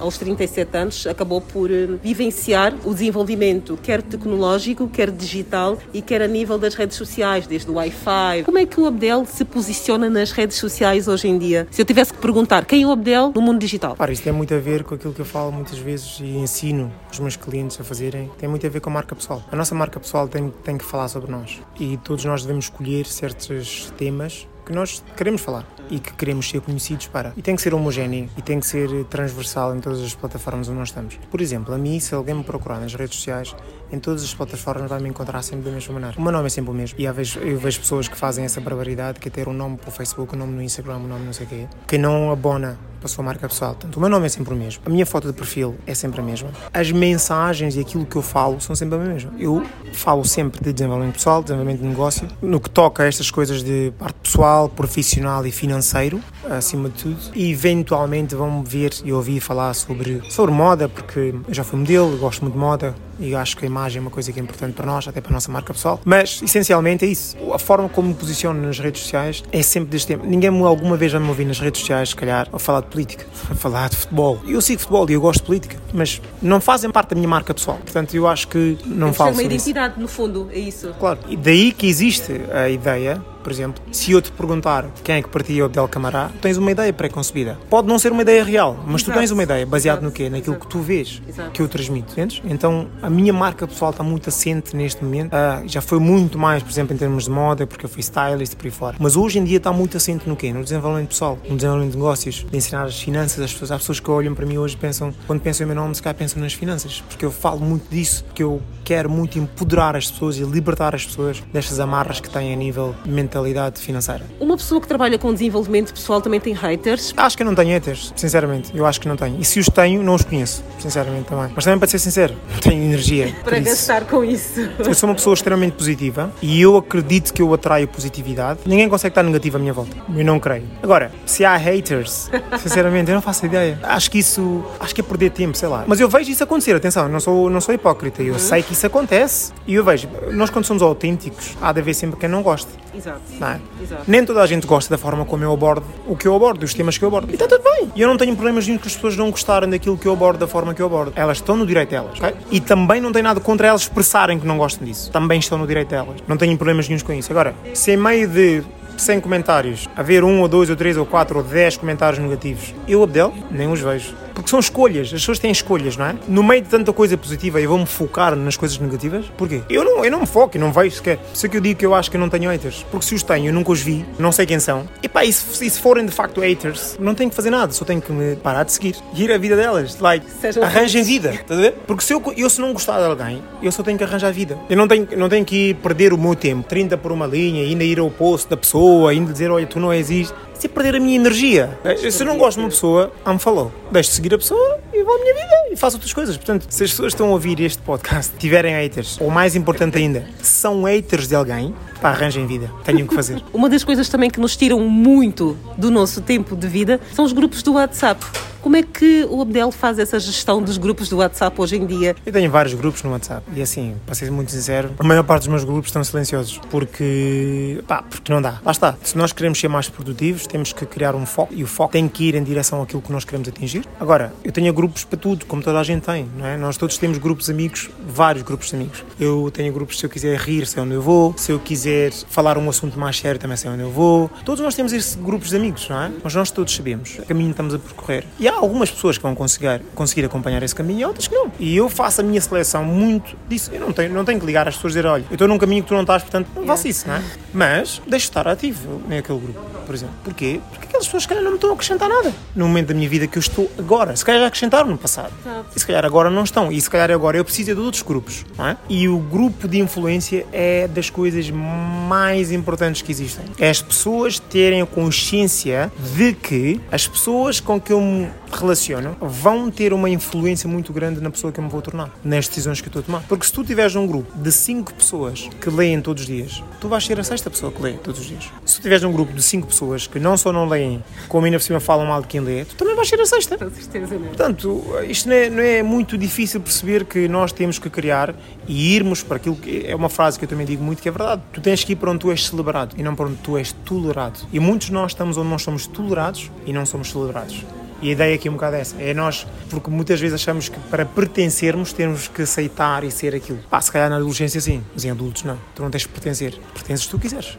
S1: aos 37 anos, acabou por uh, vivenciar o desenvolvimento, quer tecnológico, quer digital e quer a nível das redes sociais, desde o Wi-Fi. Como é que o Abdel se posiciona nas redes sociais hoje em dia? Se eu tivesse que perguntar, quem é o Abdel no mundo digital?
S2: Para, isto tem muito a ver com aquilo que eu falo muitas vezes e ensino os meus clientes a fazerem. Tem muito a ver com a marca pessoal. A nossa marca pessoal tem, tem que falar sobre nós e todos nós devemos escolher certos temas que nós queremos falar e que queremos ser conhecidos para. E tem que ser homogéneo e tem que ser transversal em todas as plataformas onde nós estamos. Por exemplo, a mim, se alguém me procurar nas redes sociais, em todas as plataformas vai me encontrar sempre da mesma maneira. O meu nome é sempre o mesmo. E eu vejo, eu vejo pessoas que fazem essa barbaridade, que é ter um nome para o Facebook, um nome no Instagram, um nome não sei o quê, que não abona para a sua marca pessoal. Portanto, o meu nome é sempre o mesmo. A minha foto de perfil é sempre a mesma. As mensagens e aquilo que eu falo são sempre a mesma. Eu falo sempre de desenvolvimento pessoal, desenvolvimento de negócio, no que toca a estas coisas de parte pessoal, profissional e financeiro, acima de tudo. E eventualmente vão ver e ouvir falar sobre, sobre moda, porque eu já fui modelo, gosto muito de moda, e acho que a imagem é uma coisa que é importante para nós, até para a nossa marca pessoal. Mas, essencialmente, é isso. A forma como me posiciono nas redes sociais é sempre deste tempo. Ninguém alguma vez já me ouviu nas redes sociais, se calhar, a falar de política, a falar de futebol. Eu sigo futebol e eu gosto de política, mas não fazem parte da minha marca pessoal. Portanto, eu acho que não falo
S1: sobre uma identidade, isso. no fundo, é isso.
S2: Claro. E daí que existe a ideia por exemplo, se eu te perguntar quem é que partia o Abdel Camará, tens uma ideia pré-concebida. Pode não ser uma ideia real, mas Exato. tu tens uma ideia baseada no quê? Naquilo Exato. que tu vês, Exato. que eu transmito. Entendes? Então a minha marca pessoal está muito assente neste momento. Uh, já foi muito mais, por exemplo, em termos de moda, porque eu fui stylist por aí fora. Mas hoje em dia está muito assente no quê? No desenvolvimento pessoal, no desenvolvimento de negócios, de ensinar as finanças. As pessoas, há pessoas que olham para mim hoje pensam, quando pensam em meu nome, se calhar pensam nas finanças, porque eu falo muito disso, que eu quero muito empoderar as pessoas e libertar as pessoas destas amarras que têm a nível de mentalidade financeira.
S1: Uma pessoa que trabalha com desenvolvimento pessoal também tem haters?
S2: Acho que eu não tenho haters, sinceramente. Eu acho que não tenho. E se os tenho, não os conheço, sinceramente também. Mas também, para ser sincero, (laughs) não tenho energia. (laughs)
S1: para gastar com isso. (laughs)
S2: Eu sou uma pessoa extremamente positiva e eu acredito que eu atraio positividade. Ninguém consegue estar negativo à minha volta. Eu não creio. Agora, se há haters, sinceramente, eu não faço ideia. Acho que isso, acho que é perder tempo, sei lá. Mas eu vejo isso acontecer, atenção, não sou, não sou hipócrita. Eu uhum. sei que isso acontece e eu vejo, nós quando somos autênticos, há de haver sempre quem não goste.
S1: Exato. Não é? Exato.
S2: Nem toda a gente gosta da forma como eu abordo o que eu abordo, os temas que eu abordo. E está tudo bem. E eu não tenho problemas nenhum que as pessoas não gostarem daquilo que eu abordo, da forma que eu abordo. Elas estão no direito delas, ok? E também não tenho nada contra elas expressarem que não gostam disso. Também estão no direito delas. Não tenho problemas nenhum com isso. Agora, se em meio de 100 comentários, haver um ou dois ou três ou quatro ou dez comentários negativos, eu, Abdel, nem os vejo. Porque são escolhas, as pessoas têm escolhas, não é? No meio de tanta coisa positiva eu vou-me focar nas coisas negativas, porquê? Eu não, eu não me foco, eu não vejo sequer. Isso é que eu digo que eu acho que eu não tenho haters. Porque se os tenho, eu nunca os vi, não sei quem são. E pá, e se, e se forem de facto haters, não tenho que fazer nada, só tenho que me parar de seguir e ir a vida delas. Like, Sejam arranjem vida, estás a ver? Porque se eu, eu se não gostar de alguém, eu só tenho que arranjar vida. Eu não tenho, não tenho que ir perder o meu tempo, 30 por uma linha, ainda ir ao posto da pessoa, ainda dizer, olha, tu não isto se é perder a minha energia. Se eu não gosto de uma pessoa, unfollow. Deixo de seguir a pessoa e vou à minha vida e faço outras coisas. Portanto, se as pessoas estão a ouvir este podcast tiverem haters, ou mais importante ainda, são haters de alguém, pá, arranjem vida. Tenham que fazer. (laughs)
S1: Uma das coisas também que nos tiram muito do nosso tempo de vida são os grupos do WhatsApp. Como é que o Abdel faz essa gestão dos grupos do WhatsApp hoje em dia?
S2: Eu tenho vários grupos no WhatsApp e assim, para ser muito sincero, a maior parte dos meus grupos estão silenciosos porque, pá, porque não dá. Lá está. Se nós queremos ser mais produtivos, temos que criar um foco e o foco tem que ir em direção àquilo que nós queremos atingir. Agora, eu tenho grupos para tudo, como toda a gente tem, não é? Nós todos temos grupos amigos, vários grupos de amigos. Eu tenho grupos se eu quiser rir, sei onde eu vou, se eu quiser falar um assunto mais sério, também sei onde eu vou. Todos nós temos esses grupos de amigos, não é? Mas nós todos sabemos o caminho que estamos a percorrer. E há algumas pessoas que vão conseguir, conseguir acompanhar esse caminho e outras que não. E eu faço a minha seleção muito disso. Eu não tenho, não tenho que ligar às pessoas e dizer, olha, eu estou num caminho que tu não estás, portanto, não faço isso, não é? Mas deixo estar ativo naquele grupo, por exemplo. Porquê? Porque aquelas pessoas, se calhar, não me estão a acrescentar nada no momento da minha vida que eu estou agora. Se calhar já acrescentaram no passado. E se calhar agora não estão. E se calhar agora eu preciso de outros grupos, não é? E o grupo de influência é das coisas mais importantes que existem. É as pessoas terem a consciência de que as pessoas com que eu relacionam vão ter uma influência muito grande na pessoa que eu me vou tornar, nas decisões que eu estou a tomar. Porque se tu tiveres um grupo de cinco pessoas que leem todos os dias, tu vais ser a sexta pessoa que lê todos os dias. Se tu tiveres um grupo de cinco pessoas que não só não leem, como ainda por cima falam mal de quem lê, tu também vais ser a sexta.
S1: Com certeza, não é?
S2: Portanto, isto não é, não é muito difícil perceber que nós temos que criar e irmos para aquilo que é uma frase que eu também digo muito que é verdade. Tu tens que ir para onde tu és celebrado e não para onde tu és tolerado. E muitos de nós estamos onde nós somos tolerados e não somos celebrados. E a ideia aqui é um bocado essa. É nós, porque muitas vezes achamos que para pertencermos temos que aceitar e ser aquilo. Pá, se calhar na adolescência sim, mas em adultos não. Tu não tens que pertencer. Pertences tu quiseres.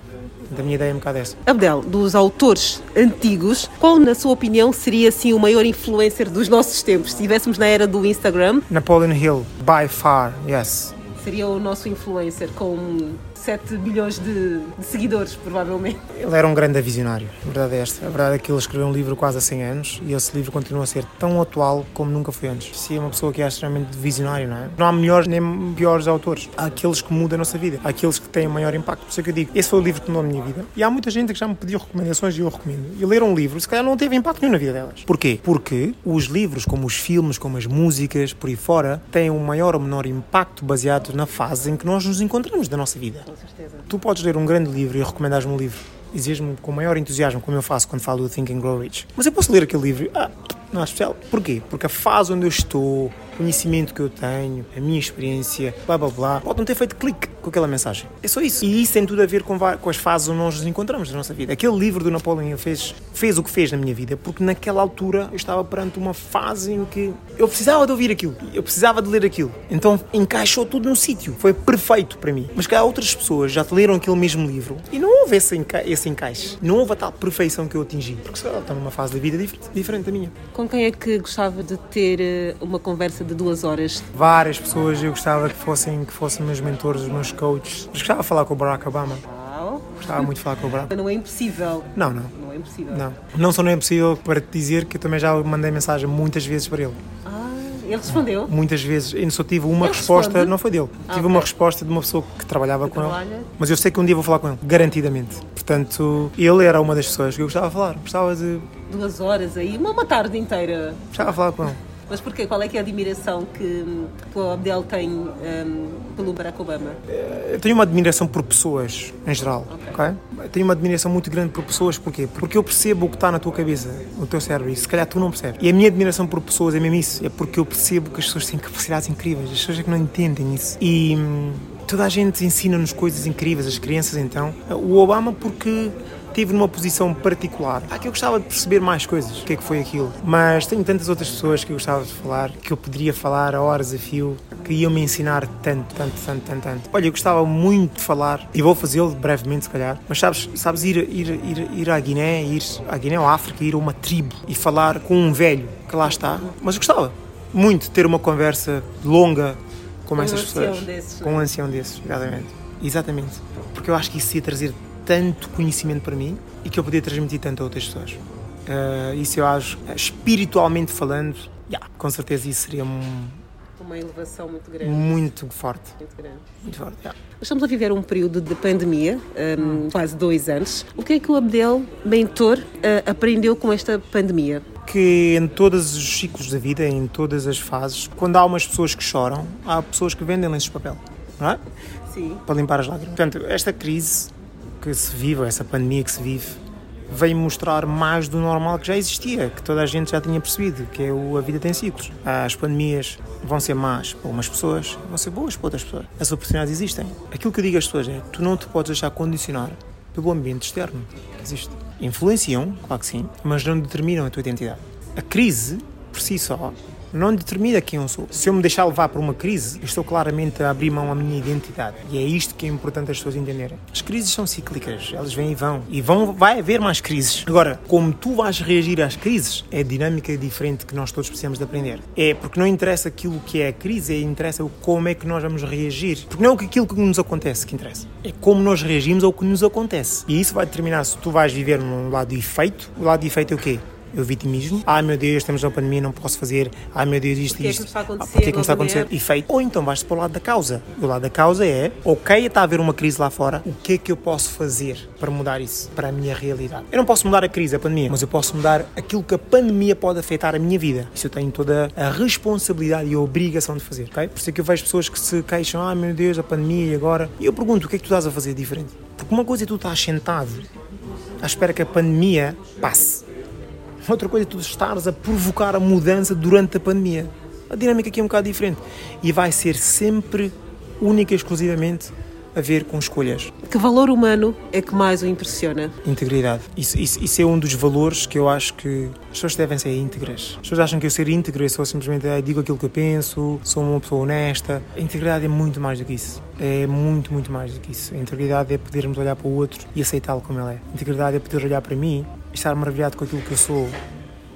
S2: Da minha ideia é um bocado essa.
S1: Abdel, dos autores antigos, qual, na sua opinião, seria assim o maior influencer dos nossos tempos? Se estivéssemos na era do Instagram,
S2: Napoleon Hill, by far, yes.
S1: seria o nosso influencer com 7 bilhões de, de seguidores, provavelmente.
S2: Ele era um grande visionário, a verdade é esta. A verdade é que ele escreveu um livro quase há 100 anos e esse livro continua a ser tão atual como nunca foi antes. Se é uma pessoa que é extremamente visionário, não é? Não há melhores nem piores autores. Há aqueles que mudam a nossa vida, há aqueles que têm maior impacto. Por isso é que eu digo, esse foi o livro que mudou a minha vida. E há muita gente que já me pediu recomendações e eu recomendo. E ler um livro, se calhar não teve impacto nenhum na vida delas. Porquê? Porque os livros, como os filmes, como as músicas, por aí fora, têm um maior ou menor impacto baseado na fase em que nós nos encontramos da nossa vida.
S1: Com certeza.
S2: Tu podes ler um grande livro e recomendares-me um livro. Dizes-me com maior entusiasmo, como eu faço quando falo do Think and Grow Rich. Mas eu posso ler aquele livro ah, não é especial. Porquê? Porque a fase onde eu estou, o conhecimento que eu tenho, a minha experiência, blá blá blá, pode não ter feito clique com aquela mensagem. É só isso. E isso tem tudo a ver com, com as fases onde nós nos encontramos na nossa vida. Aquele livro do Napoleon Hill fez, fez o que fez na minha vida, porque naquela altura eu estava perante uma fase em que eu precisava de ouvir aquilo, eu precisava de ler aquilo. Então encaixou tudo no sítio. Foi perfeito para mim. Mas que há outras pessoas já leram aquele mesmo livro e não houve esse, enca esse encaixe. Não houve a tal perfeição que eu atingi. Porque sei lá, está numa fase da vida diferente, diferente da minha.
S1: Com quem é que gostava de ter eh, uma conversa de duas horas?
S2: Várias pessoas eu gostava que fossem, que fossem meus mentores, os meus coaches. Mas gostava de falar com o Barack Obama. Gostava muito de falar com o Barack.
S1: Não é impossível.
S2: Não, não.
S1: Não é impossível.
S2: Não. Não só não é possível para te dizer que eu também já mandei mensagem muitas vezes para ele.
S1: Ah, ele respondeu.
S2: Muitas vezes. Eu só tive uma
S1: Ele
S2: resposta,
S1: responde?
S2: não foi dele.
S1: Ah,
S2: tive
S1: ok.
S2: uma resposta de uma pessoa que trabalhava com
S1: trabalha?
S2: ele. Mas eu sei que um dia vou falar com ele, garantidamente. Portanto, ele era uma das pessoas que eu gostava de falar. Gostava de,
S1: Duas horas aí, uma, uma tarde inteira.
S2: gostava de falar com ele.
S1: Mas porquê? Qual é que é a admiração que, o Abdel tem hum, pelo Barack Obama?
S2: Eu tenho uma admiração por pessoas, em geral, ok? Eu tenho uma admiração muito grande por pessoas, porquê? Porque eu percebo o que está na tua cabeça, no teu cérebro, e se calhar tu não percebes. E a minha admiração por pessoas é mesmo isso, é porque eu percebo que as pessoas têm capacidades incríveis, as pessoas é que não entendem isso. E hum, toda a gente ensina-nos coisas incríveis, as crianças então. O Obama porque estive numa posição particular. Ah, que eu gostava de perceber mais coisas, o que é que foi aquilo. Mas tenho tantas outras pessoas que eu gostava de falar, que eu poderia falar a horas a fio, que iam me ensinar tanto, tanto, tanto, tanto, tanto. Olha, eu gostava muito de falar, e vou fazê-lo brevemente se calhar, mas sabes, sabes ir, ir, ir, ir à Guiné, ir à Guiné ou à África, ir a uma tribo e falar com um velho que lá está. Mas eu gostava muito de ter uma conversa longa com,
S1: Com um
S2: essas
S1: ancião
S2: pessoas.
S1: desses,
S2: com um ancião desses, exatamente. Exatamente. Porque eu acho que isso ia trazer tanto conhecimento para mim e que eu podia transmitir tanto a outras pessoas. Eh, isso eu acho, espiritualmente falando, yeah, com certeza isso seria um-
S1: Uma elevação muito grande.
S2: muito forte.
S1: Muito grande.
S2: Muito forte, yeah.
S1: Estamos a viver um período de pandemia, hum, quase dois anos. O que é que o Abdel, mentor, eh, aprendeu com esta pandemia?
S2: Que em todos os ciclos da vida, em todas as fases, quando há umas pessoas que choram, há pessoas que vendem lenços de papel, não é?
S1: Sim.
S2: para limpar as lágrimas. Portanto, esta crise que se vive, essa pandemia que se vive, veio mostrar mais do normal que já existia, que toda a gente já tinha percebido, que é o, a vida tem ciclos. As pandemias vão ser más para umas pessoas, vão ser boas para outras pessoas. As oportunidades existem. Aquilo que eu digo às pessoas é, tu não te podes deixar condicionar pelo ambiente externo que existe. Influenciam, claro que sim, mas não determinam a tua identidade. A crise, por si só, não determina quem eu sou. Se eu me deixar levar por uma crise, estou claramente a abrir mão à minha identidade. E é isto que é importante as pessoas entenderem. As crises são cíclicas, elas vêm e vão. E vão, vai haver mais crises. Agora, como tu vais reagir às crises, é a dinâmica diferente que nós todos precisamos de aprender. É porque não interessa aquilo que é a crise, é interessa como é que nós vamos reagir. Porque não é aquilo que nos acontece que interessa. É como nós reagimos ao que nos acontece. E isso vai determinar se tu vais viver num lado efeito. O lado efeito é o quê? Eu vitimismo. Ai meu Deus, temos uma pandemia, não posso fazer. Ai meu Deus, isto,
S1: Porque é que
S2: isto.
S1: a acontecer,
S2: Ah, porque é que me está a acontecer?
S1: mulher?
S2: Efeito. Ou então vais para o lado da causa. O lado da causa é, ok, está a haver uma crise lá fora, o que é que eu posso fazer para mudar isso, para a minha realidade? Eu não posso mudar a crise, a pandemia, mas eu posso mudar aquilo que a pandemia pode afetar a minha vida. Isso eu tenho toda a responsabilidade e a obrigação de fazer, ok? Por isso é que eu vejo pessoas que se queixam, ah meu Deus, a pandemia e agora. E eu pergunto, o que é que tu estás a fazer diferente? Porque uma coisa é tu estás sentado à espera que a pandemia passe. Outra coisa é tu estares a provocar a mudança durante a pandemia. A dinâmica aqui é um bocado diferente. E vai ser sempre, única e exclusivamente, a ver com escolhas.
S1: Que valor humano é que mais o impressiona?
S2: Integridade. Isso, isso, isso é um dos valores que eu acho que as pessoas devem ser íntegras. As pessoas acham que eu ser íntegro é só simplesmente ah, digo aquilo que eu penso, sou uma pessoa honesta. A integridade é muito mais do que isso. É muito, muito mais do que isso. A integridade é podermos olhar para o outro e aceitá-lo como ele é. A integridade é poder olhar para mim estar maravilhado com aquilo que eu sou,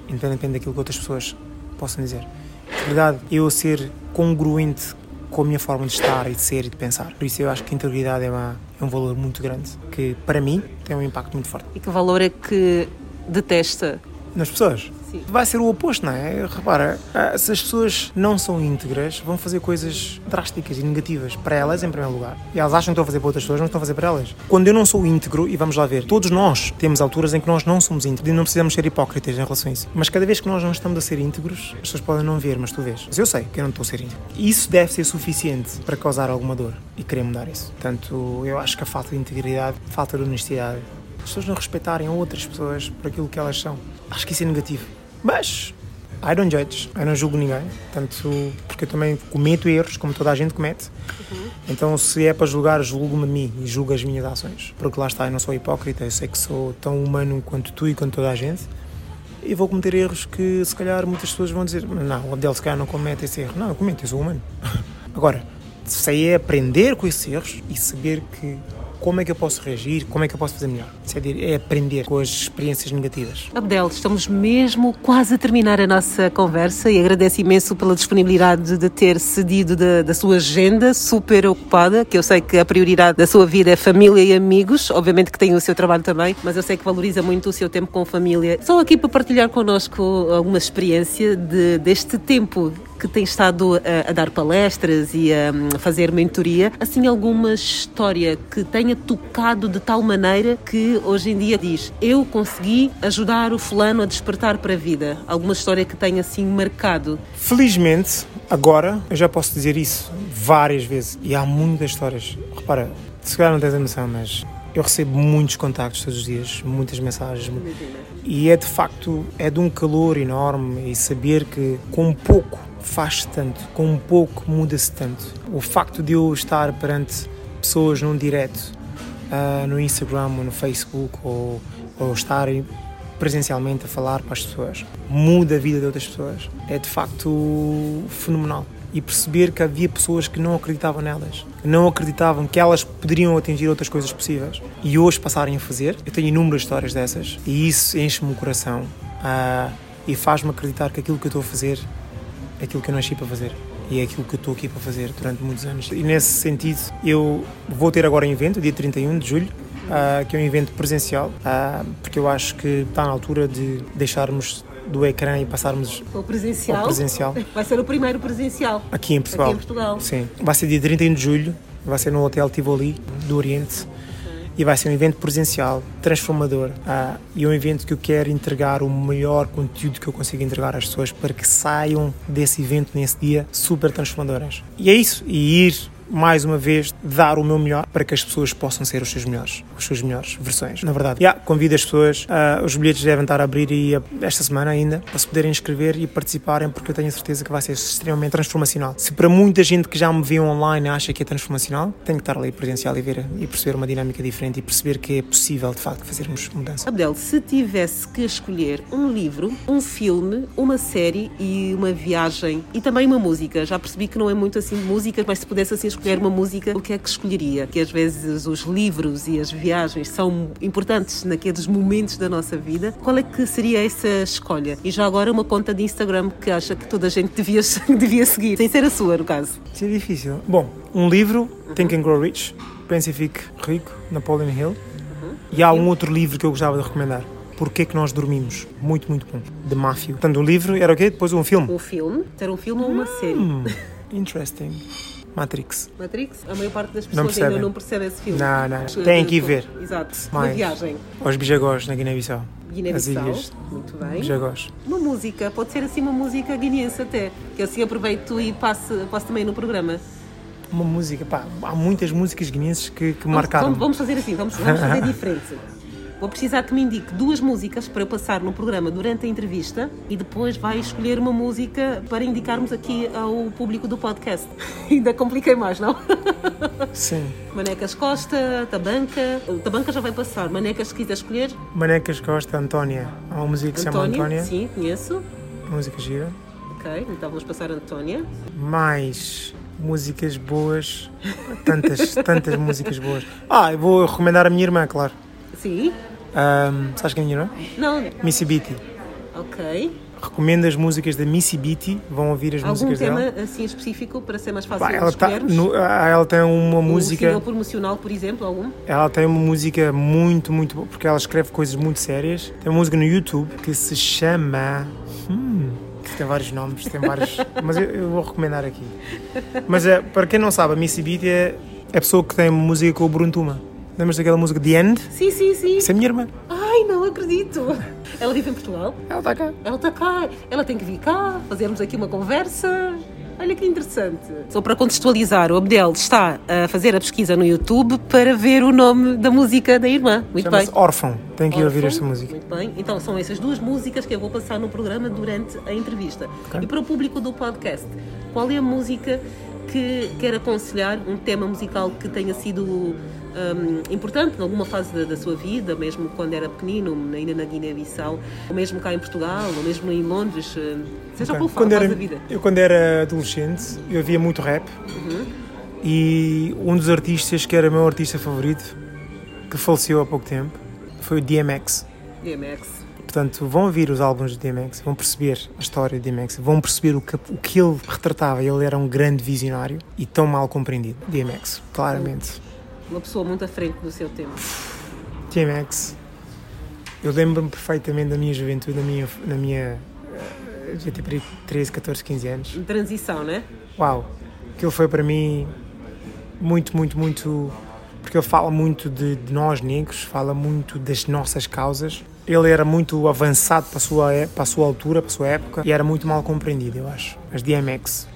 S2: independentemente daquilo que outras pessoas possam dizer. Integridade é eu ser congruente com a minha forma de estar e de ser e de pensar. Por isso eu acho que a integridade é, uma, é um valor muito grande, que para mim tem um impacto muito forte.
S1: E que valor é que detesta?
S2: Nas pessoas.
S1: Sim.
S2: Vai ser o oposto, não é? Repara, ah, se as pessoas não são íntegras, vão fazer coisas drásticas e negativas para elas, em primeiro lugar. E elas acham que estão a fazer para outras pessoas, não estão a fazer para elas. Quando eu não sou íntegro, e vamos lá ver, todos nós temos alturas em que nós não somos íntegros e não precisamos ser hipócritas em relação a isso. Mas cada vez que nós não estamos a ser íntegros, as pessoas podem não ver, mas tu vês. Mas eu sei que eu não estou a ser íntegro. E isso deve ser suficiente para causar alguma dor e querer mudar isso. Portanto, eu acho que a falta de integridade, falta de honestidade, as pessoas não respeitarem outras pessoas por aquilo que elas são. Acho que isso é negativo. Mas I don't judge, eu não julgo ninguém, tanto porque eu também cometo erros, como toda a gente comete. Então, se é para julgar, julgo-me a mim e julgo as minhas ações. Porque lá está, eu não sou hipócrita, eu sei que sou tão humano quanto tu e quanto toda a gente. E vou cometer erros que, se calhar, muitas pessoas vão dizer: Não, o Abdel, se calhar, não comete esse erro. Não, eu cometo, eu sou humano. (laughs) Agora, sei é aprender com esses erros e saber que como é que eu posso reagir, como é que eu posso fazer melhor. É, é aprender com as experiências negativas.
S1: Abdel, estamos mesmo quase a terminar a nossa conversa e agradeço imenso pela disponibilidade de ter cedido da, da sua agenda super ocupada, que eu sei que a prioridade da sua vida é família e amigos, obviamente que tem o seu trabalho também, mas eu sei que valoriza muito o seu tempo com família. Só aqui para partilhar connosco alguma experiência de, deste tempo que tem estado a, a dar palestras e a, hum, fazer mentoria, assim alguma história que tenha tocado de tal maneira que hoje em dia diz eu consegui ajudar o fulano a despertar para a vida. Alguma história que tenha assim marcado.
S2: Felizmente, agora, eu já posso dizer isso várias vezes. E há muitas histórias. Repara, se calhar não tens a noção, mas eu recebo muitos contactos todos os dias, muitas mensagens. E é de facto, é de um calor enorme e saber que com pouco faz tanto, com pouco muda-se tanto. O facto de eu estar perante pessoas num direto, ah, no Instagram ou no Facebook, ou, ou estarem presencialmente a falar para as pessoas, muda a vida de outras pessoas. É de facto fenomenal. E perceber que havia pessoas que não acreditavam nelas, que não acreditavam que elas poderiam atingir outras coisas possíveis e hoje passarem a fazer. Eu tenho inúmeras histórias dessas e isso enche-me o coração ah, e faz-me acreditar que aquilo que eu estou a fazer aquilo que eu nasci para fazer e é aquilo que eu estou aqui para fazer durante muitos anos. E nesse sentido, eu vou ter agora um evento, dia 31 de julho, ah, que é um evento presencial, ah, porque eu acho que está na altura de deixarmos do ecrã e passarmos
S1: O presencial.
S2: ao presencial
S1: Vai ser o primeiro presencial.
S2: aqui em Portugal.
S1: Aqui em Portugal.
S2: Sim. Vai ser dia 31 de julho, vai ser no Hotel Tivoli do Oriente. E vai ser um evento presencial, transformador. Ah, e é um evento que eu quero entregar o melhor conteúdo que eu consigo entregar às pessoas para que saiam desse evento nesse dia super transformadoras. E é isso. E ir mais uma vez dar o meu melhor para que as pessoas possam ser os seus melhores, as suas melhores versões. Na verdade, yeah, convido as pessoas, ah, os bilhetes devem estar a abrir e, ah, esta semana ainda, para se poderem inscrever e participarem, porque eu tenho certeza que vai ser extremamente transformacional. Se para muita gente que já me vê online acha que é transformacional, tem que estar ali presencial e ver e perceber uma dinâmica diferente e perceber que é possível de facto fazermos mudança.
S1: Abdel, se tivesse que escolher um livro, um filme, uma série e uma viagem e também uma música, já percebi que não é muito assim de música, mas se pudesse assim escolher uma música, o que é que escolheria? Que às vezes os livros e as viagens são importantes naqueles momentos da nossa vida. Qual é que seria essa escolha? E já agora uma conta de Instagram que acha que toda a gente devia, (laughs) devia seguir, sem ser a sua, no caso.
S2: Isso é difícil. Bom, um livro, Think and Grow Rich, Pense e Fique Rico, Napoleon Hill. E há um outro livro que eu gostava de recomendar, Porquê que nós dormimos. Muito, muito bom. De Máfio. Portanto, o livro era o quê? Depois um filme.
S1: Um filme, ter um filme ou uma série.
S2: Hum, interesting. Matrix.
S1: Matrix, a maior parte das
S2: Não
S1: pessoas ainda
S2: percebem.
S1: não percebe esse filme.
S2: Não, não.
S1: Eh,
S2: que ir ver.
S1: Exato. Uma viagem.
S2: Aos Bijagós, na Guiné-Bissau.
S1: Guiné-Bissau. Muito bem.
S2: Bijagós.
S1: Uma música, pode ser assim uma música guineense até, que assim aproveito e passo, passo também no programa.
S2: Uma música, pá, há muitas músicas guineenses que, que
S1: Vamos-
S2: marcaram.
S1: Vamos, vamos fazer assim, vamos, vamos fazer (laughs) diferente. Vou precisar que me indique duas músicas para eu passar no programa durante a entrevista e depois vai escolher uma música para indicarmos aqui ao público do podcast. (laughs) Ainda compliquei mais, não?
S2: Sim.
S1: Manecas Costa, Tabanca. Tabanca já vai passar. Manecas, se quiser escolher.
S2: Manecas Costa, Antónia. Há uma música que se chama
S1: Antónia.
S2: Antónia.
S1: Sim, conheço.
S2: Música gira.
S1: Ok, então vamos passar a Antónia.
S2: Mais músicas boas. Tantas, tantas músicas boas. Ah, eu vou recomendar a minha irmã, claro.
S1: Sim.
S2: Ahm, sabes quem é irmã?
S1: Não.
S2: Missy Beatty.
S1: Ok.
S2: Recomendo as músicas da Missy Beatty. Vão ouvir as
S1: Algum
S2: músicas
S1: tema
S2: dela.
S1: assim específico para ser mais fácil de
S2: ela, tá, no- ah, ela tem uma
S1: Um
S2: música.
S1: single promocional, por exemplo, algum?
S2: Ela tem uma música muito, muito boa, porque ela escreve coisas muito sérias. Tem uma música no YouTube que se chama. Hum, que tem vários nomes, tem vários. (laughs) mas eu, eu vou recomendar aqui. Mas é, para quem não sabe, a Missy Beat é é a pessoa que tem música com o Bruno Tuma. Lembras daquela música The End?
S1: Sim, sim, sim.
S2: Isso é a minha irmã.
S1: Ai, não acredito. Ela vive em Portugal?
S2: Ela está cá.
S1: Ela está cá. Ela tem que vir cá, fazermos aqui uma conversa. Olha que interessante. Só para contextualizar, o Abdel está a fazer a pesquisa no YouTube para ver o nome da música da irmã. Muito bem.
S2: Órfão. Tem que ir ouvir esta música.
S1: Muito bem. Então são essas duas músicas que eu vou passar no programa durante a entrevista. E para o público do podcast, qual é a música que quer aconselhar, um tema musical que tenha sido hum, importante em alguma fase da, da sua vida, mesmo quando era pequenino, ainda na Guiné-Bissau, ou mesmo cá em Portugal, ou mesmo em Londres, hum, seja qual for a fase da vida.
S2: eu, quando era adolescente, eu ouvia muito rap.
S1: Uhum.
S2: E um dos artistas que era meu artista favorito, que faleceu há pouco tempo, foi o DMX.
S1: DMX.
S2: Portanto, vão ouvir os álbuns de DMX, vão perceber a história de DMX, vão perceber o que, o que ele retratava. Ele era um grande visionário e tão mal compreendido. DMX, claramente.
S1: Uma pessoa muito à frente do seu tempo.
S2: DMX. Eu lembro-me perfeitamente da minha juventude, da minha. Na minha eh, por aí 13, 14, 15 anos.
S1: Transição, né?
S2: Uau! Aquilo foi para mim muito, muito, muito. Porque ele fala muito de, de nós negros, fala muito das nossas causas. Ele era muito avançado para a, sua, é- para a sua altura, para a sua época, e era muito mal compreendido, eu acho. As DMX.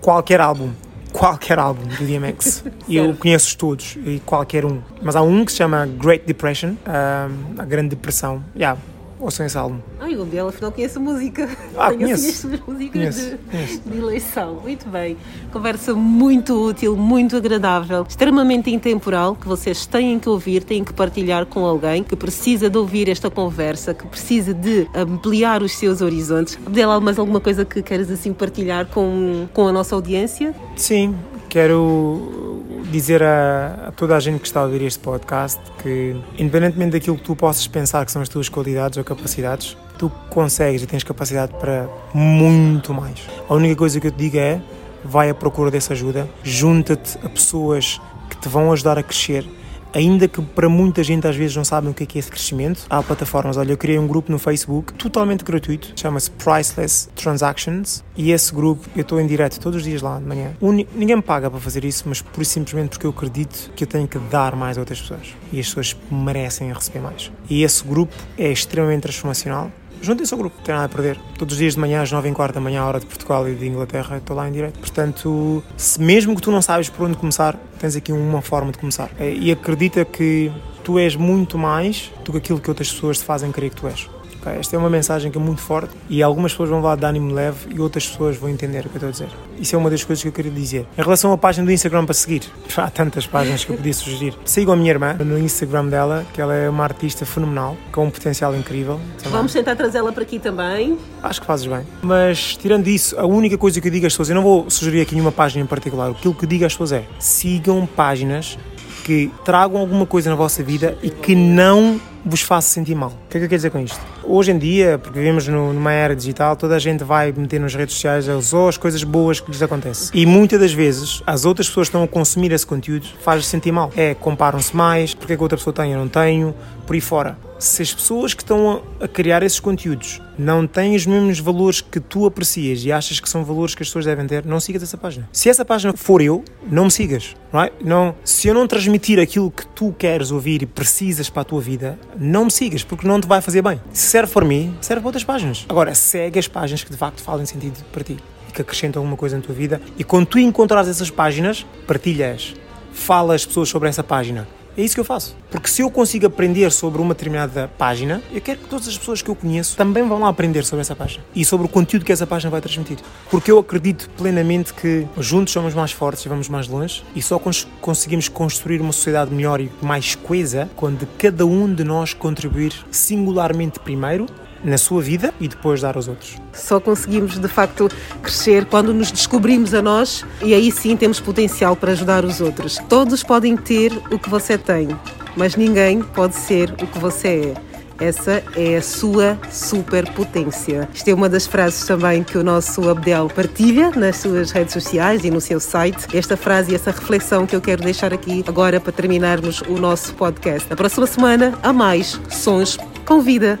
S2: Qualquer álbum, qualquer álbum do DMX. (laughs) Eu conheço todos, e qualquer um. Mas há um que se chama Great Depression, ah, a Grande Depressão. Yeah, ouçam esse álbum.
S1: Ai, o Abdel afinal conhece a música.
S2: Ah,
S1: Tenho
S2: conheço.
S1: assim as suas músicas
S2: Conheço,
S1: de,
S2: conheço.
S1: de eleição. Muito bem. Conversa muito útil, muito agradável, extremamente intemporal, que vocês têm que ouvir, têm que partilhar com alguém que precisa de ouvir esta conversa, que precisa de ampliar os seus horizontes. Abdel, há mais alguma coisa que queres assim partilhar com, com a nossa audiência?
S2: Sim, quero dizer a, a toda a gente que está a ouvir este podcast que, independentemente daquilo que tu possas pensar que são as tuas qualidades ou capacidades, tu consegues e tens capacidade para muito mais. A única coisa que eu te digo é: vai à procura dessa ajuda, junta-te a pessoas que te vão ajudar a crescer. Ainda que para muita gente às vezes não sabem o que é, que é esse crescimento, há plataformas. Olha, eu criei um grupo no Facebook totalmente gratuito, chama-se Priceless Transactions, e esse grupo eu estou em direto todos os dias lá de manhã. Ninguém me paga para fazer isso, mas por simplesmente porque eu acredito que eu tenho que dar mais a outras pessoas e as pessoas merecem receber mais. E esse grupo é extremamente transformacional. Juntem-se ao grupo, não tem nada a perder. Todos os dias de manhã, às 9 h quarto da manhã, hora de Portugal e de Inglaterra, estou lá em direto. Portanto, se mesmo que tu não sabes por onde começar, tens aqui uma forma de começar. Eh, E acredita que tu és muito mais do que aquilo que outras pessoas te fazem crer que tu és. Esta é uma mensagem que é muito forte e algumas pessoas vão lá de ânimo leve e outras pessoas vão entender o que eu estou a dizer. Isso é uma das coisas que eu queria dizer. Em relação à página do Instagram para seguir, (laughs) há tantas páginas que eu podia sugerir. Sigam a minha irmã no Instagram dela, que ela é uma artista fenomenal, com um potencial incrível. também.
S1: Vamos tentar trazê-la para aqui também.
S2: Acho que fazes bem. Mas, tirando isso, a única coisa que eu digo às pessoas, eu não vou sugerir aqui nenhuma página em particular, aquilo que eu digo às pessoas é sigam páginas que tragam alguma coisa na vossa vida e que não vos faça sentir mal. O que é que eu quero dizer com isto? Hoje em dia, porque vivemos no, numa era digital, toda a gente vai meter nas redes sociais só as coisas boas que lhes acontecem. E muitas das vezes, as outras pessoas que estão a consumir esse conteúdo faz-se sentir mal. É, comparam-se mais, porque é que outra pessoa tem, eu não tenho, por aí fora se as pessoas que estão a criar esses conteúdos não têm os mesmos valores que tu aprecias e achas que são valores que as pessoas devem ter, não sigas essa página. Se essa página for eu, não me sigas. Não é? não, se eu não transmitir aquilo que tu queres ouvir e precisas para a tua vida, não me sigas, porque não te vai fazer bem. Se serve para mim, serve para outras páginas. Agora, segue as páginas que de facto fazem sentido para ti e que acrescentam alguma coisa na tua vida. E quando tu encontrares essas páginas, partilhas, fala às pessoas sobre essa página é isso que eu faço. Porque se eu consigo aprender sobre uma determinada página, eu quero que todas as pessoas que eu conheço também vão lá aprender sobre essa página e sobre o conteúdo que essa página vai transmitir. Porque eu acredito plenamente que juntos somos mais fortes e vamos mais longe e só cons conseguimos construir uma sociedade melhor e mais coesa quando cada um de nós contribuir singularmente primeiro na sua vida e depois dar aos outros.
S1: Só conseguimos de facto crescer quando nos descobrimos a nós e aí sim temos potencial para ajudar os outros. Todos podem ter o que você tem, mas ninguém pode ser o que você é. Essa é a sua superpotência. Isto é uma das frases também que o nosso Abdel partilha nas suas redes sociais e no seu site. Esta frase e essa reflexão que eu quero deixar aqui agora para terminarmos o nosso podcast. Na próxima semana, há mais Sons com Vida.